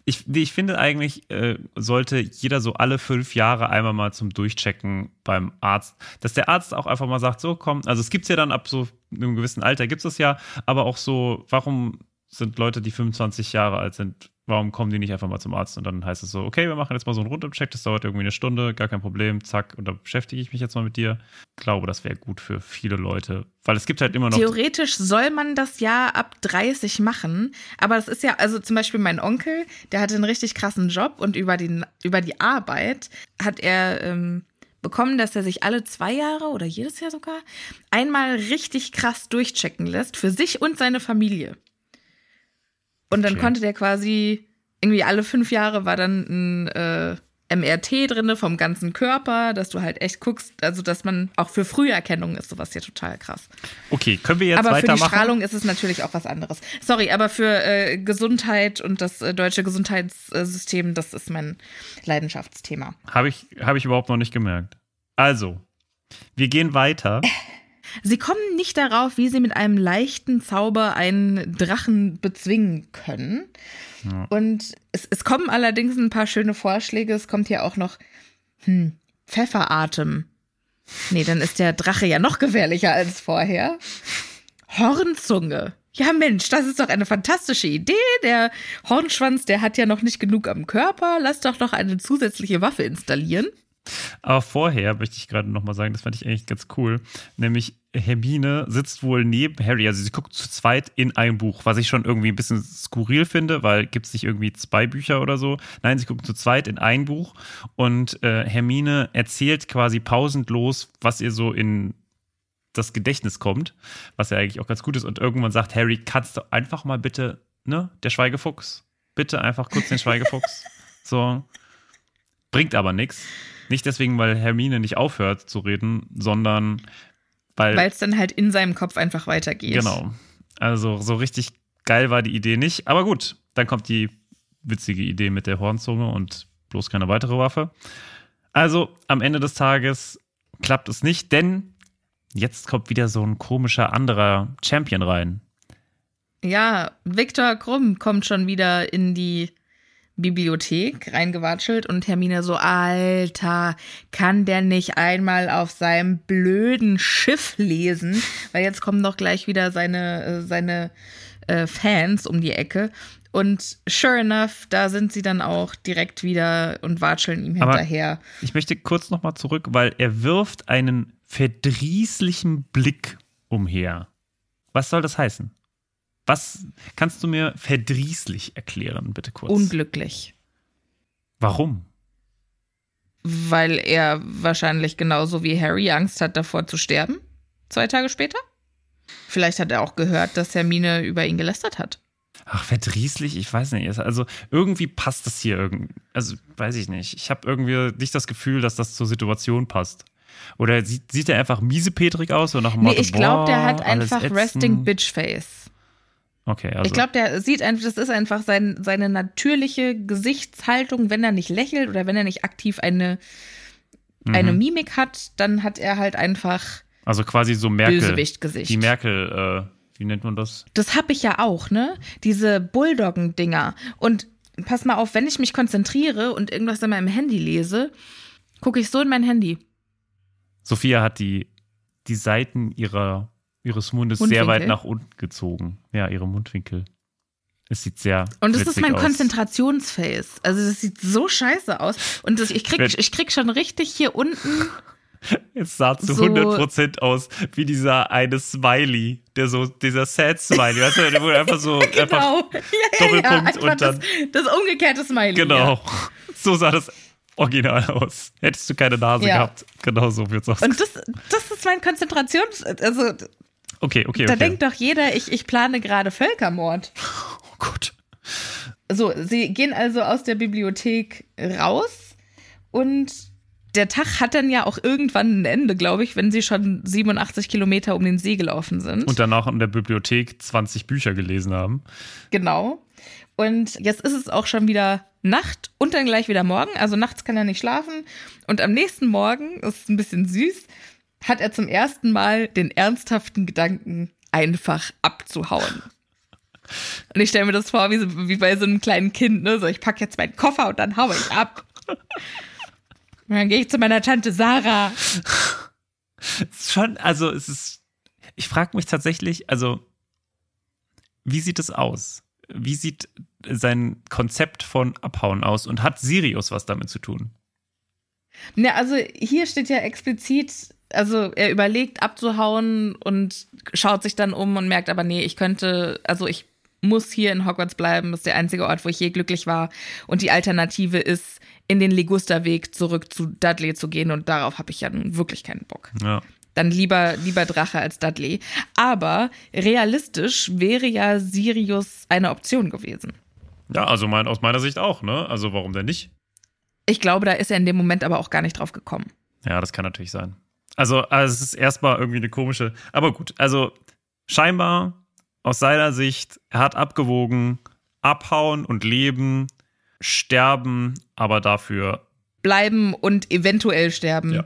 Ich, ich finde eigentlich, äh, sollte jeder so alle fünf Jahre einmal mal zum Durchchecken beim Arzt, dass der Arzt auch einfach mal sagt, so komm, also es gibt's ja dann ab so einem gewissen Alter, gibt's es ja, aber auch so, warum sind Leute, die 25 Jahre alt sind, warum kommen die nicht einfach mal zum Arzt? Und dann heißt es so, okay, wir machen jetzt mal so einen Rundumcheck, das dauert irgendwie eine Stunde, gar kein Problem, zack, und da beschäftige ich mich jetzt mal mit dir. Ich glaube, das wäre gut für viele Leute, weil es gibt halt immer noch Theoretisch soll man das ja ab 30 machen, aber das ist ja, also zum Beispiel mein Onkel, der hatte einen richtig krassen Job und über, den, über die Arbeit hat er ähm, bekommen, dass er sich alle zwei Jahre oder jedes Jahr sogar einmal richtig krass durchchecken lässt für sich und seine Familie. Und dann Okay. konnte der quasi, irgendwie alle fünf Jahre war dann ein äh, MRT drinne vom ganzen Körper, dass du halt echt guckst, also dass man auch für Früherkennung ist sowas ja total krass. Okay, können wir jetzt aber für die weitermachen? Strahlung ist es natürlich auch was anderes. Sorry, aber für äh, Gesundheit und das äh, deutsche Gesundheitssystem, das ist mein Leidenschaftsthema. Habe ich, hab ich überhaupt noch nicht gemerkt. Also, wir gehen weiter. <laughs> Sie kommen nicht darauf, wie sie mit einem leichten Zauber einen Drachen bezwingen können. Und es, es kommen allerdings ein paar schöne Vorschläge. Es kommt hier auch noch hm, Pfefferatem. Nee, dann ist der Drache ja noch gefährlicher als vorher. Hornzunge. Ja, Mensch, das ist doch eine fantastische Idee. Der Hornschwanz, der hat ja noch nicht genug am Körper. Lass doch noch eine zusätzliche Waffe installieren. Aber vorher möchte ich gerade noch mal sagen, das fand ich eigentlich ganz cool. Nämlich Hermine sitzt wohl neben Harry, also sie guckt zu zweit in ein Buch, was ich schon irgendwie ein bisschen skurril finde, weil gibt es nicht irgendwie zwei Bücher oder so. Nein, sie gucken zu zweit in ein Buch und äh, Hermine erzählt quasi pausendlos, was ihr so in das Gedächtnis kommt, was ja eigentlich auch ganz gut ist. Und irgendwann sagt Harry, kannst du einfach mal bitte, ne, der Schweigefuchs, bitte einfach kurz den Schweigefuchs. <laughs> so. Bringt aber nichts. Nicht deswegen, weil Hermine nicht aufhört zu reden, sondern weil. Weil es dann halt in seinem Kopf einfach weitergeht. Genau. Also so richtig geil war die Idee nicht. Aber gut, dann kommt die witzige Idee mit der Hornzunge und bloß keine weitere Waffe. Also am Ende des Tages klappt es nicht, denn jetzt kommt wieder so ein komischer anderer Champion rein. Ja, Viktor Krumm kommt schon wieder in die Bibliothek reingewatschelt und Hermine so, Alter, kann der nicht einmal auf seinem blöden Schiff lesen? Weil jetzt kommen doch gleich wieder seine, äh, seine äh, Fans um die Ecke. Und sure enough, da sind sie dann auch direkt wieder und watscheln ihm Aber- hinterher. Ich möchte kurz nochmal zurück, weil er wirft einen verdrießlichen Blick umher. Was soll das heißen? Was kannst du mir verdrießlich erklären, bitte kurz? Unglücklich. Warum? Weil er wahrscheinlich genauso wie Harry Angst hat davor zu sterben. Zwei Tage später? Vielleicht hat er auch gehört, dass Hermine über ihn gelästert hat. Ach, verdrießlich, ich weiß nicht. Also irgendwie passt das hier irgendwie. Also weiß ich nicht. Ich habe irgendwie nicht das Gefühl, dass das zur Situation passt. Oder sieht, sieht er einfach miesepetrig aus? Oder nach dem Nee, Motto, ich glaube, der hat einfach? Resting Bitch Face. Okay, also. Ich glaube, der sieht einfach, das ist einfach sein, seine natürliche Gesichtshaltung, wenn er nicht lächelt oder wenn er nicht aktiv eine, eine Mimik hat, dann hat er halt einfach also quasi so Merkel. Bösewicht-Gesicht. Die Merkel, äh, wie nennt man das? Das habe ich ja auch, ne? Diese Bulldoggen-Dinger. Und pass mal auf, wenn ich mich konzentriere und irgendwas in meinem Handy lese, gucke ich so in mein Handy. Sophia hat die, die Seiten ihrer, ihres Mundes sehr Mundwinkel? weit nach unten gezogen. Ja, ihre Mundwinkel. Es sieht sehr. Und das ist mein aus. Konzentrationsface. Also das sieht so scheiße aus. Und das, ich, krieg, ich krieg schon richtig hier unten. <laughs> Es sah zu so- 100% aus wie dieser eine Smiley, der so, dieser Sad Smiley, weißt du, der wurde einfach so, <laughs> einfach, Genau. Ja, ja, Doppelpunkt ja. Einfach und dann- Das, das umgekehrte Smiley. genau. So sah das original aus. Hättest du keine Nase gehabt, genau so wird's aus. Ja. Und das, das ist mein Konzentrations... Also Okay, okay, da okay. denkt doch jeder, ich, ich plane gerade Völkermord. oh Gott. So, sie gehen also aus der Bibliothek raus und der Tag hat dann ja auch irgendwann ein Ende, glaube ich, wenn sie schon 87 Kilometer um den See gelaufen sind. Und danach in der Bibliothek 20 Bücher gelesen haben. Genau. Und jetzt ist es auch schon wieder Nacht und dann gleich wieder Morgen. Also nachts kann er nicht schlafen. Und am nächsten Morgen, ist ein bisschen süß, hat er zum ersten Mal den ernsthaften Gedanken, einfach abzuhauen. Und ich stelle mir das vor, wie, so, wie bei so einem kleinen Kind, ne? So, ich packe jetzt meinen Koffer und dann haue ich ab. Und dann gehe ich zu meiner Tante Sarah. Schon, also es ist, ich frage mich tatsächlich, also wie sieht es aus? Wie sieht sein Konzept von Abhauen aus und hat Sirius was damit zu tun? Ne, also hier steht ja explizit, also er überlegt abzuhauen und schaut sich dann um und merkt aber, nee, ich könnte, also ich muss hier in Hogwarts bleiben, das ist der einzige Ort, wo ich je glücklich war. Und die Alternative ist, in den Ligusterweg zurück zu Dudley zu gehen und darauf habe ich ja nun wirklich keinen Bock. Ja. Dann lieber, lieber Drache als Dudley. Aber realistisch wäre ja Sirius eine Option gewesen. Ja, also mein, aus meiner Sicht auch, ne? Also warum denn nicht? Ich glaube, da ist er in dem Moment aber auch gar nicht drauf gekommen. Ja, das kann natürlich sein. Also, also es ist erstmal irgendwie eine komische, aber gut, also scheinbar aus seiner Sicht, er hat abgewogen, abhauen und leben, sterben, aber dafür bleiben und eventuell sterben. Ja.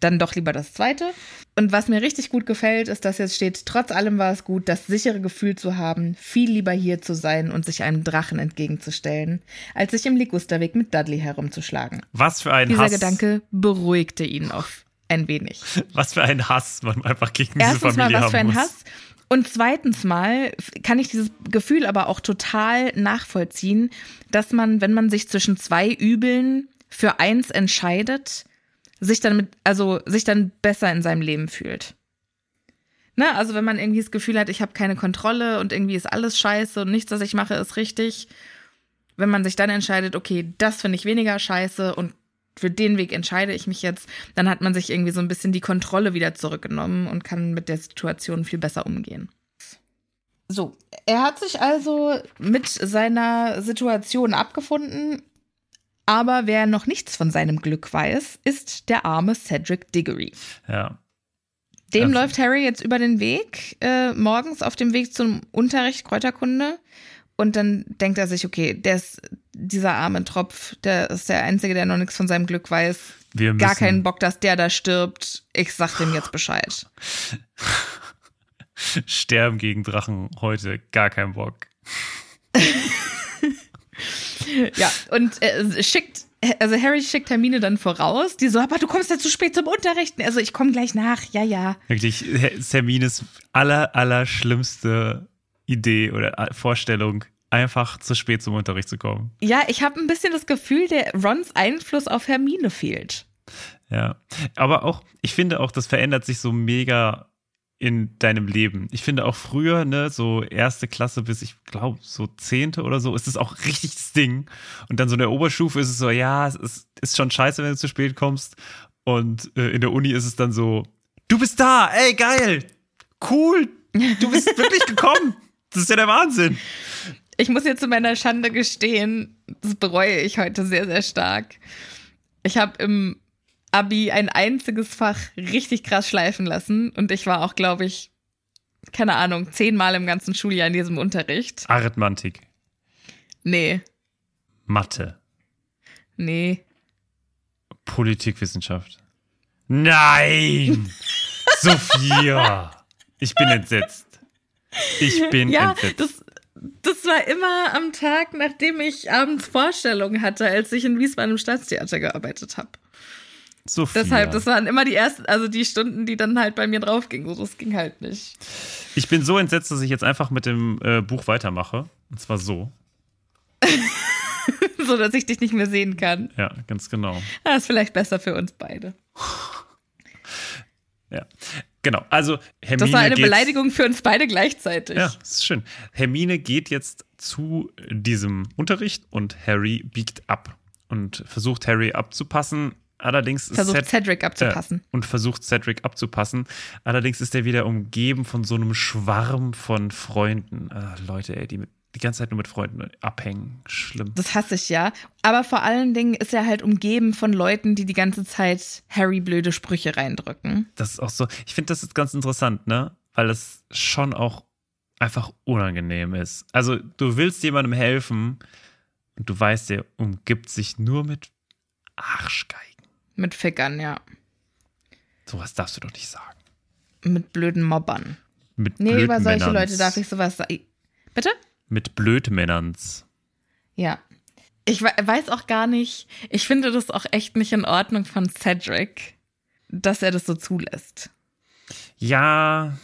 Dann doch lieber das zweite. Und was mir richtig gut gefällt, ist, dass jetzt steht, trotz allem war es gut, das sichere Gefühl zu haben, viel lieber hier zu sein und sich einem Drachen entgegenzustellen, als sich im Ligusterweg mit Dudley herumzuschlagen. was für ein Dieser Hass, Gedanke beruhigte ihn auf ein wenig. was für ein Hass man einfach gegen diese Erstens mal, Familie was für ein muss. Hass. Und zweitens mal kann ich dieses Gefühl aber auch total nachvollziehen, dass man, wenn man sich zwischen zwei Übeln für eins entscheidet, sich dann mit, also sich dann besser in seinem Leben fühlt. Ne? Also wenn man irgendwie das Gefühl hat, ich habe keine Kontrolle und irgendwie ist alles scheiße und nichts, was ich mache, ist richtig. Wenn man sich dann entscheidet, okay, das finde ich weniger scheiße und für den Weg entscheide ich mich jetzt, dann hat man sich irgendwie so ein bisschen die Kontrolle wieder zurückgenommen und kann mit der Situation viel besser umgehen. So, er hat sich also mit seiner Situation abgefunden, aber wer noch nichts von seinem Glück weiß, ist der arme Cedric Diggory. Ja. Dem Also- läuft Harry jetzt über den Weg, äh, morgens auf dem Weg zum Unterricht Kräuterkunde. Und dann denkt er sich, okay, der ist dieser arme Tropf, der ist der Einzige, der noch nichts von seinem Glück weiß. Wir Gar keinen Bock, dass der da stirbt. Ich sag dem jetzt Bescheid. <laughs> Sterben gegen Drachen heute, gar kein Bock. <laughs> Ja, und äh, schickt, also Harry schickt Hermine dann voraus, die so, aber du kommst ja zu spät zum Unterrichten. Also ich komme gleich nach, ja, ja. Wirklich, Hermines aller, aller schlimmste Idee oder Vorstellung, einfach zu spät zum Unterricht zu kommen. Ja, ich habe ein bisschen das Gefühl, der Rons Einfluss auf Hermine fehlt. Ja. Aber auch, ich finde auch, das verändert sich so mega in deinem Leben. Ich finde auch früher, ne, so erste Klasse bis ich glaube so zehnte oder so, ist es auch richtig das Ding. Und dann so in der Oberstufe ist es so, ja, es ist, ist schon scheiße, wenn du zu spät kommst. Und äh, in der Uni ist es dann so, du bist da, ey, geil, cool, Du bist <laughs> wirklich gekommen. Das ist ja der Wahnsinn. Ich muss jetzt zu meiner Schande gestehen, das bereue ich heute sehr, sehr stark. Ich habe im Abi ein einziges Fach richtig krass schleifen lassen und ich war auch, glaube ich, keine Ahnung, zehnmal im ganzen Schuljahr in diesem Unterricht. Arithmantik. Nee, Mathe. nee. Politikwissenschaft. Nein! <laughs> Sophia! Ich bin entsetzt. Ich bin Ja, entsetzt. das, das war immer am Tag, nachdem ich abends Vorstellungen hatte, als ich in Wiesbaden im Staatstheater gearbeitet habe. Sophia. Deshalb, das waren immer die ersten, also die Stunden, die dann halt bei mir draufgingen. So, das ging halt nicht. Ich bin so entsetzt, dass ich jetzt einfach mit dem äh, Buch weitermache. Und zwar so. <laughs> so, dass ich dich nicht mehr sehen kann. Ja, ganz genau. Das ist vielleicht besser für uns beide. Ja. Genau. Also Hermine Das war eine Beleidigung für uns beide gleichzeitig. Ja, das ist schön. Hermine geht jetzt zu diesem Unterricht und Harry biegt ab und versucht Harry abzupassen. Allerdings ist Versucht Ced- Cedric abzupassen. Äh, und versucht Cedric abzupassen. Allerdings ist er wieder umgeben von so einem Schwarm von Freunden. Ah, Leute, ey, die mit, die ganze Zeit nur mit Freunden abhängen. Schlimm. Das hasse ich ja. Aber vor allen Dingen ist er halt umgeben von Leuten, die die ganze Zeit Harry blöde Sprüche reindrücken. Das ist auch so. Ich finde, das ist ganz interessant, ne? Weil es schon auch einfach unangenehm ist. Also, du willst jemandem helfen und du weißt, der umgibt sich nur mit Arschgeigen. Mit Fickern, ja. Sowas darfst du doch nicht sagen. Mit blöden Mobbern. Mit Nee, über solche Blödmännerns. Leute darf ich sowas sagen. Bitte? Mit Blödmännerns. Ja. Ich we- weiß auch gar nicht, ich finde das auch echt nicht in Ordnung von Cedric, dass er das so zulässt. Ja.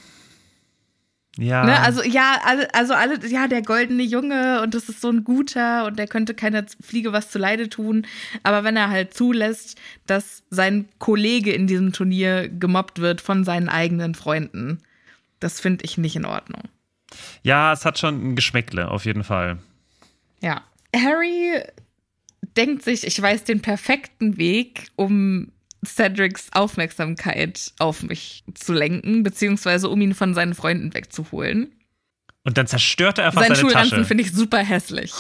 Ja. Ne? Also, ja, alle, also alle, ja, der goldene Junge und das ist so ein guter und der könnte keiner Fliege was zuleide tun. Aber wenn er halt zulässt, dass sein Kollege in diesem Turnier gemobbt wird von seinen eigenen Freunden, das finde ich nicht in Ordnung. Ja, es hat schon ein Geschmäckle, auf jeden Fall. Ja. Harry denkt sich, ich weiß den perfekten Weg, um Cedrics Aufmerksamkeit auf mich zu lenken, beziehungsweise um ihn von seinen Freunden wegzuholen. Und dann zerstört er einfach Sein seine Schulranzen Tasche. finde ich super hässlich.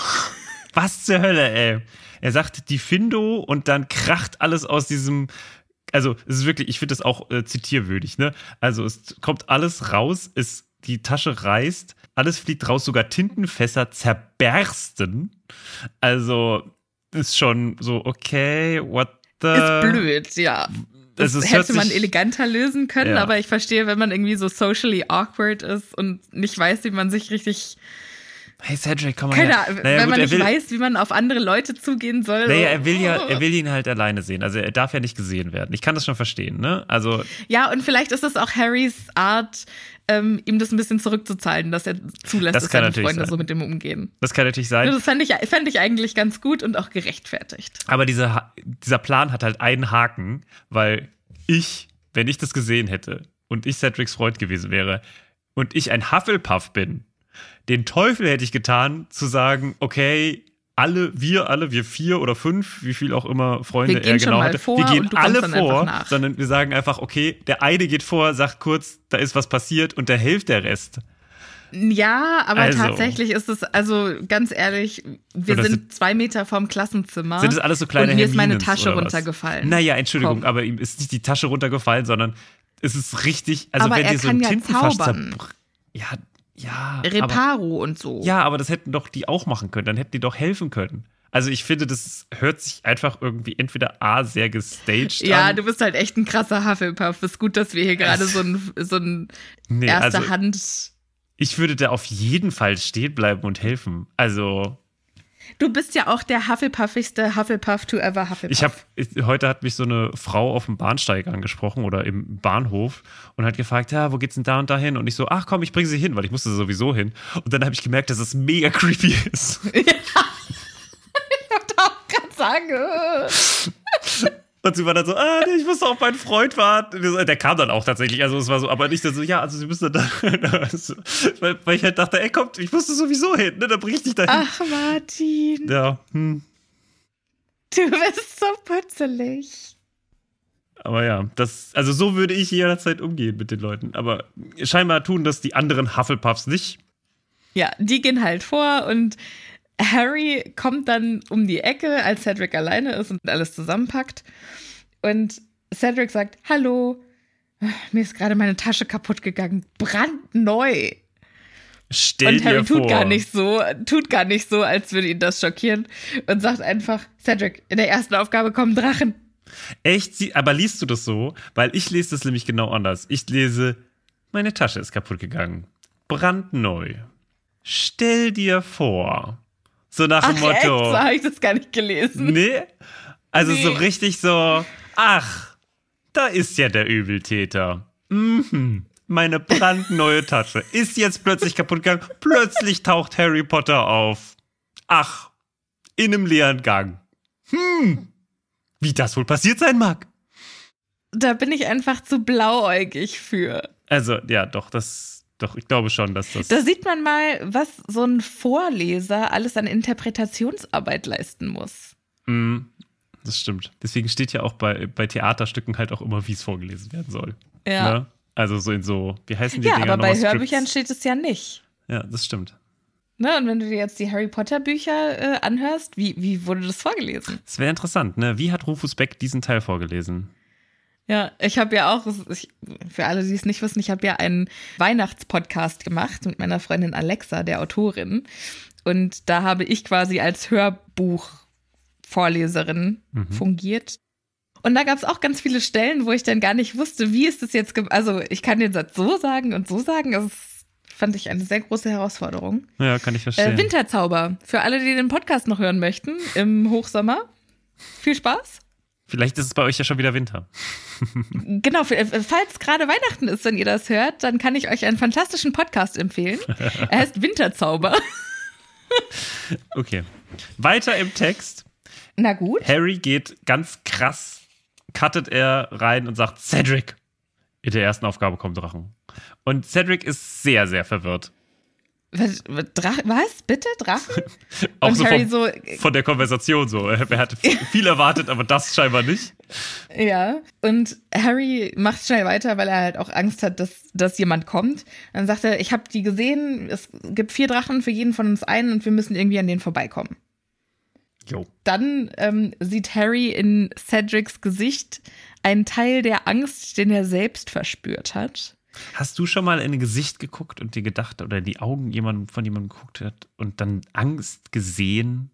Was zur Hölle, ey? Er sagt die Findo und dann kracht alles aus diesem. Also, es ist wirklich, ich finde das auch äh, zitierwürdig, ne? Also, es kommt alles raus, es, die Tasche reißt, alles fliegt raus, sogar Tintenfässer zerbersten. Also, ist schon so, okay, what the. Ist blöd, ja. Das Also, hätte man eleganter lösen können, Ja. aber ich verstehe, wenn man irgendwie so socially awkward ist und nicht weiß, wie man sich richtig. Hey Cedric, komm mal Keine her. Ahnung, Naja, wenn gut, man nicht will, weiß, wie man auf andere Leute zugehen soll. Naja, er will ja, er will ihn halt alleine sehen. Also er darf ja nicht gesehen werden. Ich kann das schon verstehen, ne? Also Ja, und vielleicht ist es auch Harrys Art, ähm, ihm das ein bisschen zurückzuzahlen, dass er zulässt, Das dass seine Freunde sein. so mit ihm umgehen. das kann natürlich sein. Das fände ich, fänd ich eigentlich ganz gut und auch gerechtfertigt. Aber dieser, dieser Plan hat halt einen Haken, weil ich, wenn ich das gesehen hätte und ich Cedrics Freund gewesen wäre und ich ein Hufflepuff bin, den Teufel hätte ich getan, zu sagen, okay, alle, wir alle, wir vier oder fünf, wie viel auch immer Freunde Wir gehen er genau hatte, vor wir gehen alle vor, sondern wir sagen einfach, okay, der eine geht vor, sagt kurz, da ist was passiert und der hilft der Rest. Ja, aber Also. tatsächlich ist es, also ganz ehrlich, wir sind sind- zwei Meter vom Klassenzimmer. Sind das alles so kleine Und mir ist meine Tasche runtergefallen. Naja, Entschuldigung, Komm. aber ihm ist nicht die Tasche runtergefallen, sondern es ist richtig, also Aber wenn er dir so ein ja Tintenfass zaubern. Ja, ja. Aber, Reparo und so. ja, aber das hätten doch die auch machen können, dann hätten die doch helfen können. Also ich finde, das hört sich einfach irgendwie entweder A, sehr gestaged Ja, an. du bist halt echt ein krasser Hufflepuff. Ist gut, dass wir hier gerade so ein, so ein Nee, erste also Hand. ich würde da auf jeden Fall stehen bleiben und helfen. Also Du bist ja auch der Hufflepuffigste Hufflepuff to ever Hufflepuff. Ich habe heute hat mich so eine Frau auf dem Bahnsteig angesprochen oder im Bahnhof und hat gefragt, ja, wo geht's denn da und da hin? Und ich so, ach komm, ich bringe sie hin, weil ich musste sowieso hin. Und dann habe ich gemerkt, dass es mega creepy ist. <laughs> <laughs> auch gerade sagen. Und sie war dann so, ah, nee, ich muss auf meinen Freund warten. Der kam dann auch tatsächlich, also es war so, aber nicht so, ja, also sie müssen dann, <laughs> weil, weil ich halt dachte, ey, kommt, ich musste sowieso hin, ne, dann bring ich dich dahin. Ach, Martin, Ja, hm. du bist so putzelig. Aber ja, das, also so würde ich jederzeit umgehen mit den Leuten. Aber scheinbar tun das die anderen Hufflepuffs nicht. Ja, die gehen halt vor und Harry kommt dann um die Ecke, als Cedric alleine ist und alles zusammenpackt. Und Cedric sagt: Hallo, mir ist gerade meine Tasche kaputt gegangen. Brandneu. Stell und Harry tut vor. gar nicht so, tut gar nicht so, als würde ihn das schockieren und sagt einfach: Cedric, in der ersten Aufgabe kommen Drachen. Echt? Aber liest du das so? Weil ich lese das nämlich genau anders. Ich lese, meine Tasche ist kaputt gegangen. Brandneu. Stell dir vor. So nach dem Ach, echt? Motto. So habe ich das gar nicht gelesen. Nee? Also so Nee. richtig so, ach, da ist ja der Übeltäter. Mhm. Meine brandneue Tasche ist jetzt plötzlich kaputt gegangen. Plötzlich taucht Harry Potter auf. Ach, in einem leeren Gang. Hm. Wie das wohl passiert sein mag. Da bin ich einfach zu blauäugig für. Also, ja, doch, das, doch, ich glaube schon, dass das. Da sieht man mal, was so ein Vorleser alles an Interpretationsarbeit leisten muss. Mm, das stimmt. Deswegen steht ja auch bei, bei Theaterstücken halt auch immer, wie es vorgelesen werden soll. Ja. Ne? Also so in so, wie heißen die Ja, Dinger aber bei? Hörbüchern steht es ja nicht. Ja, das stimmt. Ne? Und wenn du dir jetzt die Harry Potter Bücher äh, anhörst, wie, wie wurde das vorgelesen? Das wäre interessant, ne? Wie hat Rufus Beck diesen Teil vorgelesen? Ja, ich habe ja auch, ich, für alle, die es nicht wissen, ich habe ja einen Weihnachtspodcast gemacht mit meiner Freundin Alexa, der Autorin. Und da habe ich quasi als Hörbuchvorleserin fungiert. Und da gab es auch ganz viele Stellen, wo ich dann gar nicht wusste, wie ist das jetzt, also ich kann den Satz so sagen und so sagen. Das fand ich eine sehr große Herausforderung. Ja, kann ich verstehen. Äh, Winterzauber, für alle, die den Podcast noch hören möchten, im Hochsommer. Viel Spaß. Vielleicht ist es bei euch ja schon wieder Winter. <laughs> Genau, äh, falls gerade Weihnachten ist, wenn ihr das hört, dann kann ich euch einen fantastischen Podcast empfehlen. <laughs> Er heißt Winterzauber. <laughs> Okay. Weiter im Text. Na gut. Harry geht ganz krass, cuttet er rein und sagt, Cedric. In der ersten Aufgabe kommt Drachen. Und Cedric ist sehr, sehr verwirrt. Was, was? Bitte? Drachen? <laughs> Auch Und so, Harry vom, so- von der Konversation so. Er er hatte viel erwartet, aber das scheinbar nicht. Ja. Und Harry macht schnell weiter, weil er halt auch Angst hat, dass, dass jemand kommt. Dann sagt er, ich habe die gesehen, es gibt vier Drachen für jeden von uns einen und wir müssen irgendwie an denen vorbeikommen. Jo. Dann ähm, sieht Harry in Cedrics Gesicht einen Teil der Angst, den er selbst verspürt hat. Hast du schon mal in ein Gesicht geguckt und dir gedacht oder in die Augen jemand, von jemandem geguckt hat und dann Angst gesehen?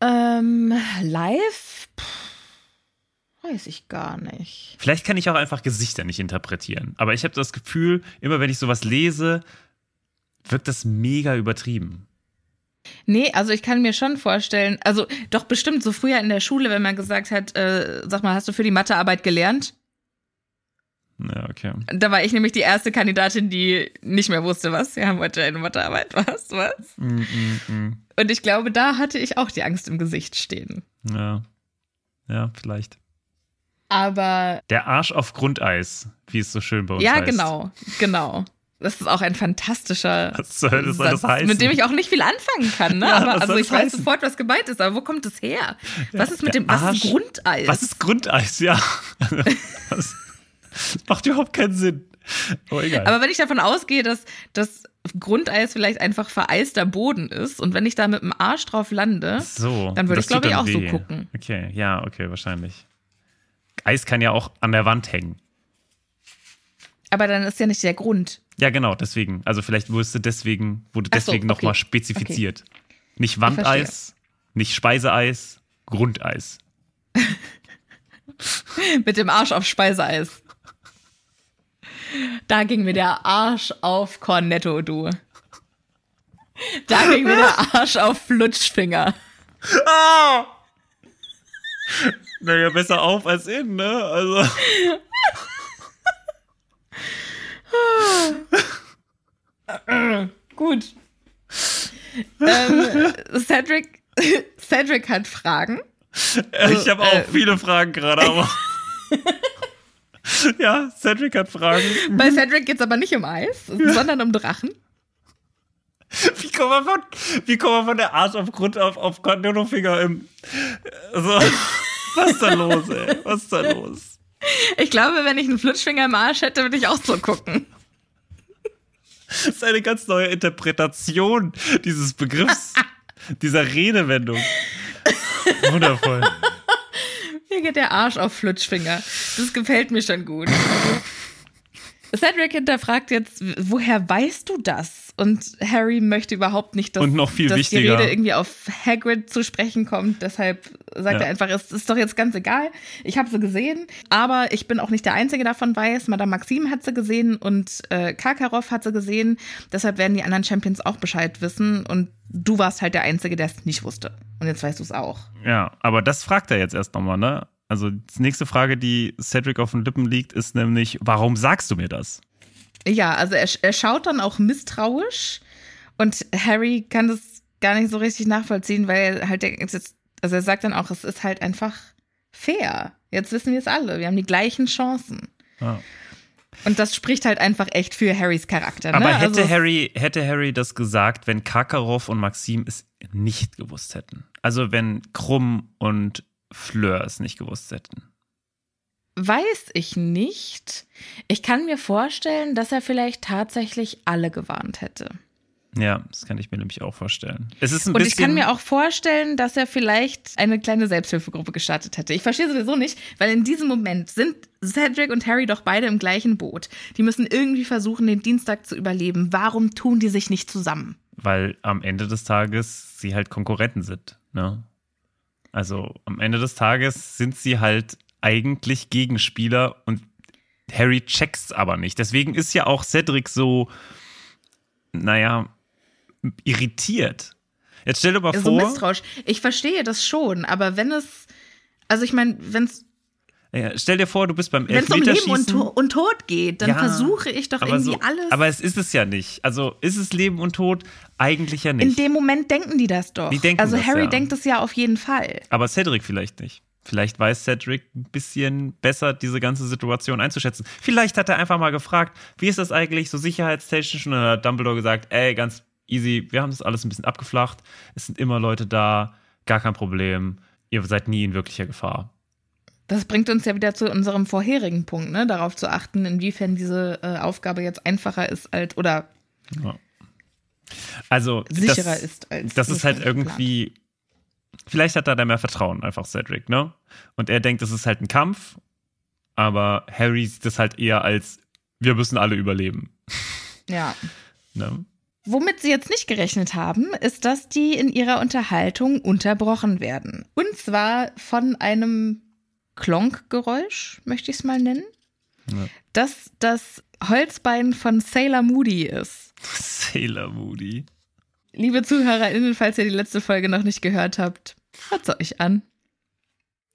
Ähm, live? Puh, weiß ich gar nicht. Vielleicht kann ich auch einfach Gesichter nicht interpretieren. Aber ich habe das Gefühl, immer wenn ich sowas lese, wirkt das mega übertrieben. Nee, also ich kann mir schon vorstellen, also doch bestimmt so früher in der Schule, wenn man gesagt hat, äh, sag mal, hast du für die Mathearbeit gelernt? Ja, okay. Da war ich nämlich die erste Kandidatin, die nicht mehr wusste, was. Wir haben heute eine Mathearbeit, <laughs> was, was? Mm, mm, mm. Und ich glaube, da hatte ich auch die Angst im Gesicht stehen. Ja. Ja, vielleicht. Aber Der Arsch auf Grundeis, wie es so schön bei uns ja, heißt. genau, genau. Das ist auch ein fantastischer Was soll das, soll das Satz, heißen? mit dem ich auch nicht viel anfangen kann. Ne? Ja, aber was also ich das weiß sofort, was gemeint ist. Aber wo kommt es her? Was ist mit der dem, was Arsch- ist Grundeis? Was ist Grundeis? Ja. das, <laughs> das <laughs> <laughs> macht überhaupt keinen Sinn. Aber egal. Aber wenn ich davon ausgehe, dass das Grundeis vielleicht einfach vereister Boden ist und wenn ich da mit dem Arsch drauf lande, so, dann würde ich, glaube ich, auch so weh. gucken. Okay, ja, okay, wahrscheinlich. Eis kann ja auch an der Wand hängen. aber dann ist ja nicht der Grund. Ja, genau, deswegen. Also vielleicht wurdest du deswegen, wurde Ach so, deswegen okay. nochmal spezifiziert. Nicht verstehe. Wandeis, nicht Speiseeis, Grundeis. <laughs> Mit dem Arsch auf Speiseeis. Da ging mir der Arsch auf Cornetto, du. Da ging mir der Arsch auf Flutschfinger. Ah! Naja, besser auf als in, ne? Also. <laughs> Gut. ähm, Cedric, Cedric hat Fragen. Ich habe auch äh, viele Fragen gerade, aber. <laughs> <laughs> ja, Cedric hat Fragen. Bei Cedric geht es aber nicht um Eis, sondern um Drachen. Wie kommt man von, wie kommt man von der Arsch auf Grund auf, auf Cornetto-Finger im. So. <laughs> Was ist da los, ey? Was ist da los? Ich glaube, wenn ich einen Flutschfinger im Arsch hätte, würde ich auch so gucken. Das ist eine ganz neue Interpretation dieses Begriffs, <laughs> dieser Redewendung. Wundervoll. Hier geht der Arsch auf Flutschfinger. Das gefällt mir schon gut. Cedric hinterfragt jetzt, woher weißt du das? Und Harry möchte überhaupt nicht, dass, Und noch viel dass die wichtiger. Rede irgendwie auf Hagrid zu sprechen kommt. Deshalb sagt Ja. er einfach, es ist doch jetzt ganz egal. Ich habe sie gesehen, aber ich bin auch nicht der Einzige, der davon weiß. Madame Maxim hat sie gesehen und äh, Karkaroff hat sie gesehen. Deshalb werden die anderen Champions auch Bescheid wissen. Und du warst halt der Einzige, der es nicht wusste. Und jetzt weißt du es auch. Ja, aber das fragt er jetzt erst nochmal, ne? Also die nächste Frage, die Cedric auf den Lippen liegt, ist nämlich, warum sagst du mir das? Ja, also er, er schaut dann auch misstrauisch und Harry kann das gar nicht so richtig nachvollziehen, weil er halt der, also er sagt dann auch, es ist halt einfach fair. Jetzt wissen wir es alle, wir haben die gleichen Chancen. Ja. Und das spricht halt einfach echt für Harrys Charakter. Ne? Aber hätte, also, Harry, hätte Harry das gesagt, wenn Karkaroff und Maxim es nicht gewusst hätten? Also wenn Krumm und Fleur es nicht gewusst hätten? Weiß ich nicht. Ich kann mir vorstellen, dass er vielleicht tatsächlich alle gewarnt hätte. Ja, das kann ich mir nämlich auch vorstellen. Es ist ein Und ich kann mir auch vorstellen, dass er vielleicht eine kleine Selbsthilfegruppe gestartet hätte. Ich verstehe sowieso nicht, weil in diesem Moment sind Cedric und Harry doch beide im gleichen Boot. Die müssen irgendwie versuchen, den Dienstag zu überleben. Warum tun die sich nicht zusammen? weil am Ende des Tages sie halt Konkurrenten sind. Ne? Also am Ende des Tages sind sie halt eigentlich Gegenspieler und Harry checkt's aber nicht. Deswegen ist ja auch Cedric so, naja, irritiert. Jetzt stell dir mal So vor, misstrauisch. Ich verstehe das schon, aber wenn es, also ich meine, wenn es ja, stell dir vor, du bist beim wenn es um Leben und, Elfmeterschießen. Und Tod geht, dann Ja, versuche ich doch irgendwie so, alles. Aber es ist es ja nicht. Also ist es Leben und Tod? Eigentlich ja in nicht. dem Moment denken die das doch. Die denken also das, Harry ja. denkt es ja auf jeden Fall. Aber Cedric vielleicht nicht. Vielleicht weiß Cedric ein bisschen besser, diese ganze Situation einzuschätzen. Vielleicht hat er einfach mal gefragt, wie ist das eigentlich so sicherheitstechnisch? Und dann hat Dumbledore gesagt, ey, ganz easy, wir haben das alles ein bisschen abgeflacht. Es sind immer Leute da, gar kein Problem. Ihr seid nie in wirklicher Gefahr. Das bringt uns ja wieder zu unserem vorherigen Punkt, ne? darauf zu achten, inwiefern diese äh, Aufgabe jetzt einfacher ist als oder Also sicherer das, ist als. Das ist halt irgendwie. Vielleicht hat er da mehr Vertrauen, einfach Cedric, ne? Und er denkt, es ist halt ein Kampf, aber Harry sieht es halt eher als, wir müssen alle überleben. Ja. <laughs> Ne? Womit sie jetzt nicht gerechnet haben, ist, dass die in ihrer Unterhaltung unterbrochen werden. Und zwar von einem Klonkgeräusch, möchte ich es mal nennen, Ja. das das Holzbein von Sailor Moody ist. Sailor Moody. Liebe ZuhörerInnen, falls ihr die letzte Folge noch nicht gehört habt, hört es euch an.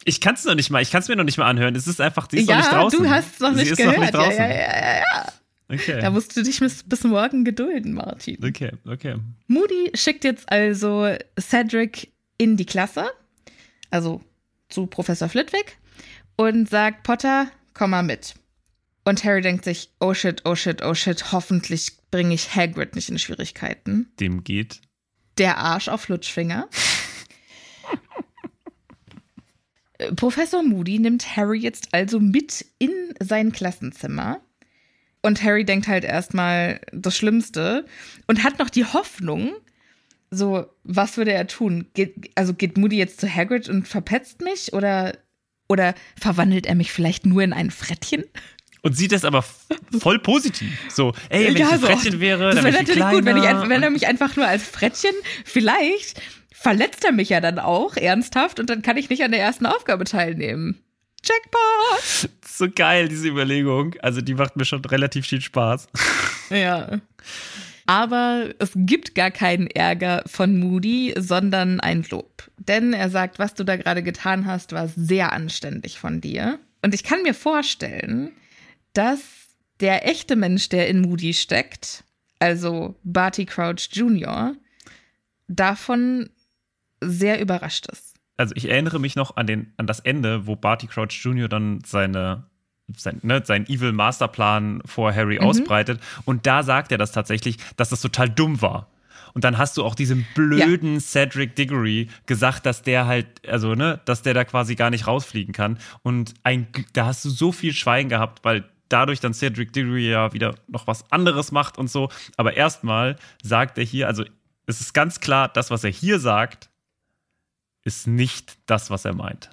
Ich kann es noch nicht mal, ich kann es mir noch nicht mal anhören. Es ist einfach, die ist ja, noch nicht draußen. du hast es noch Sie nicht ist gehört. noch nicht draußen. Ja, ja, ja, ja. Okay. Da musst du dich bis, bis morgen gedulden, Martin. okay, okay. Moody schickt jetzt also Cedric in die Klasse, also zu Professor Flitwick, und sagt, Potter, komm mal mit. Und Harry denkt sich, oh shit, oh shit, oh shit, hoffentlich bringe ich Hagrid nicht in Schwierigkeiten. Dem geht. Der Arsch auf Lutschfinger. <laughs> Professor Moody nimmt Harry jetzt also mit in sein Klassenzimmer. Und Harry denkt halt erstmal das Schlimmste und hat noch die Hoffnung, so, was würde er tun? Geht, also geht Moody jetzt zu Hagrid und verpetzt mich? Oder, oder verwandelt er mich vielleicht nur in ein Frettchen? Und sieht das aber voll positiv. So, ey, wenn ich ein so, Frettchen wäre, das dann wäre wäre ich natürlich gut, wenn, ich, wenn er mich einfach nur als Frettchen, vielleicht verletzt er mich ja dann auch ernsthaft und dann kann ich nicht an der ersten Aufgabe teilnehmen. Jackpot! so geil, diese Überlegung. Also, die macht mir schon relativ viel Spaß. Ja. Aber es gibt gar keinen Ärger von Moody, sondern ein Lob. Denn er sagt, was du da gerade getan hast, war sehr anständig von dir. Und ich kann mir vorstellen, dass der echte Mensch, der in Moody steckt, also Barty Crouch Jr., davon sehr überrascht ist. also ich erinnere mich noch an, den, an das Ende, wo Barty Crouch Jr. dann seine, sein, ne, seinen Evil Masterplan vor Harry ausbreitet. Und da sagt er das tatsächlich, dass das total dumm war. Und dann hast du auch diesem blöden ja. Cedric Diggory gesagt, dass der halt, also, ne, dass der da quasi gar nicht rausfliegen kann. Und ein, da hast du so viel Schweigen gehabt, weil dadurch dann Cedric Diggory ja wieder noch was anderes macht und so. Aber erstmal sagt er hier, also es ist ganz klar, das, was er hier sagt, ist nicht das, was er meint.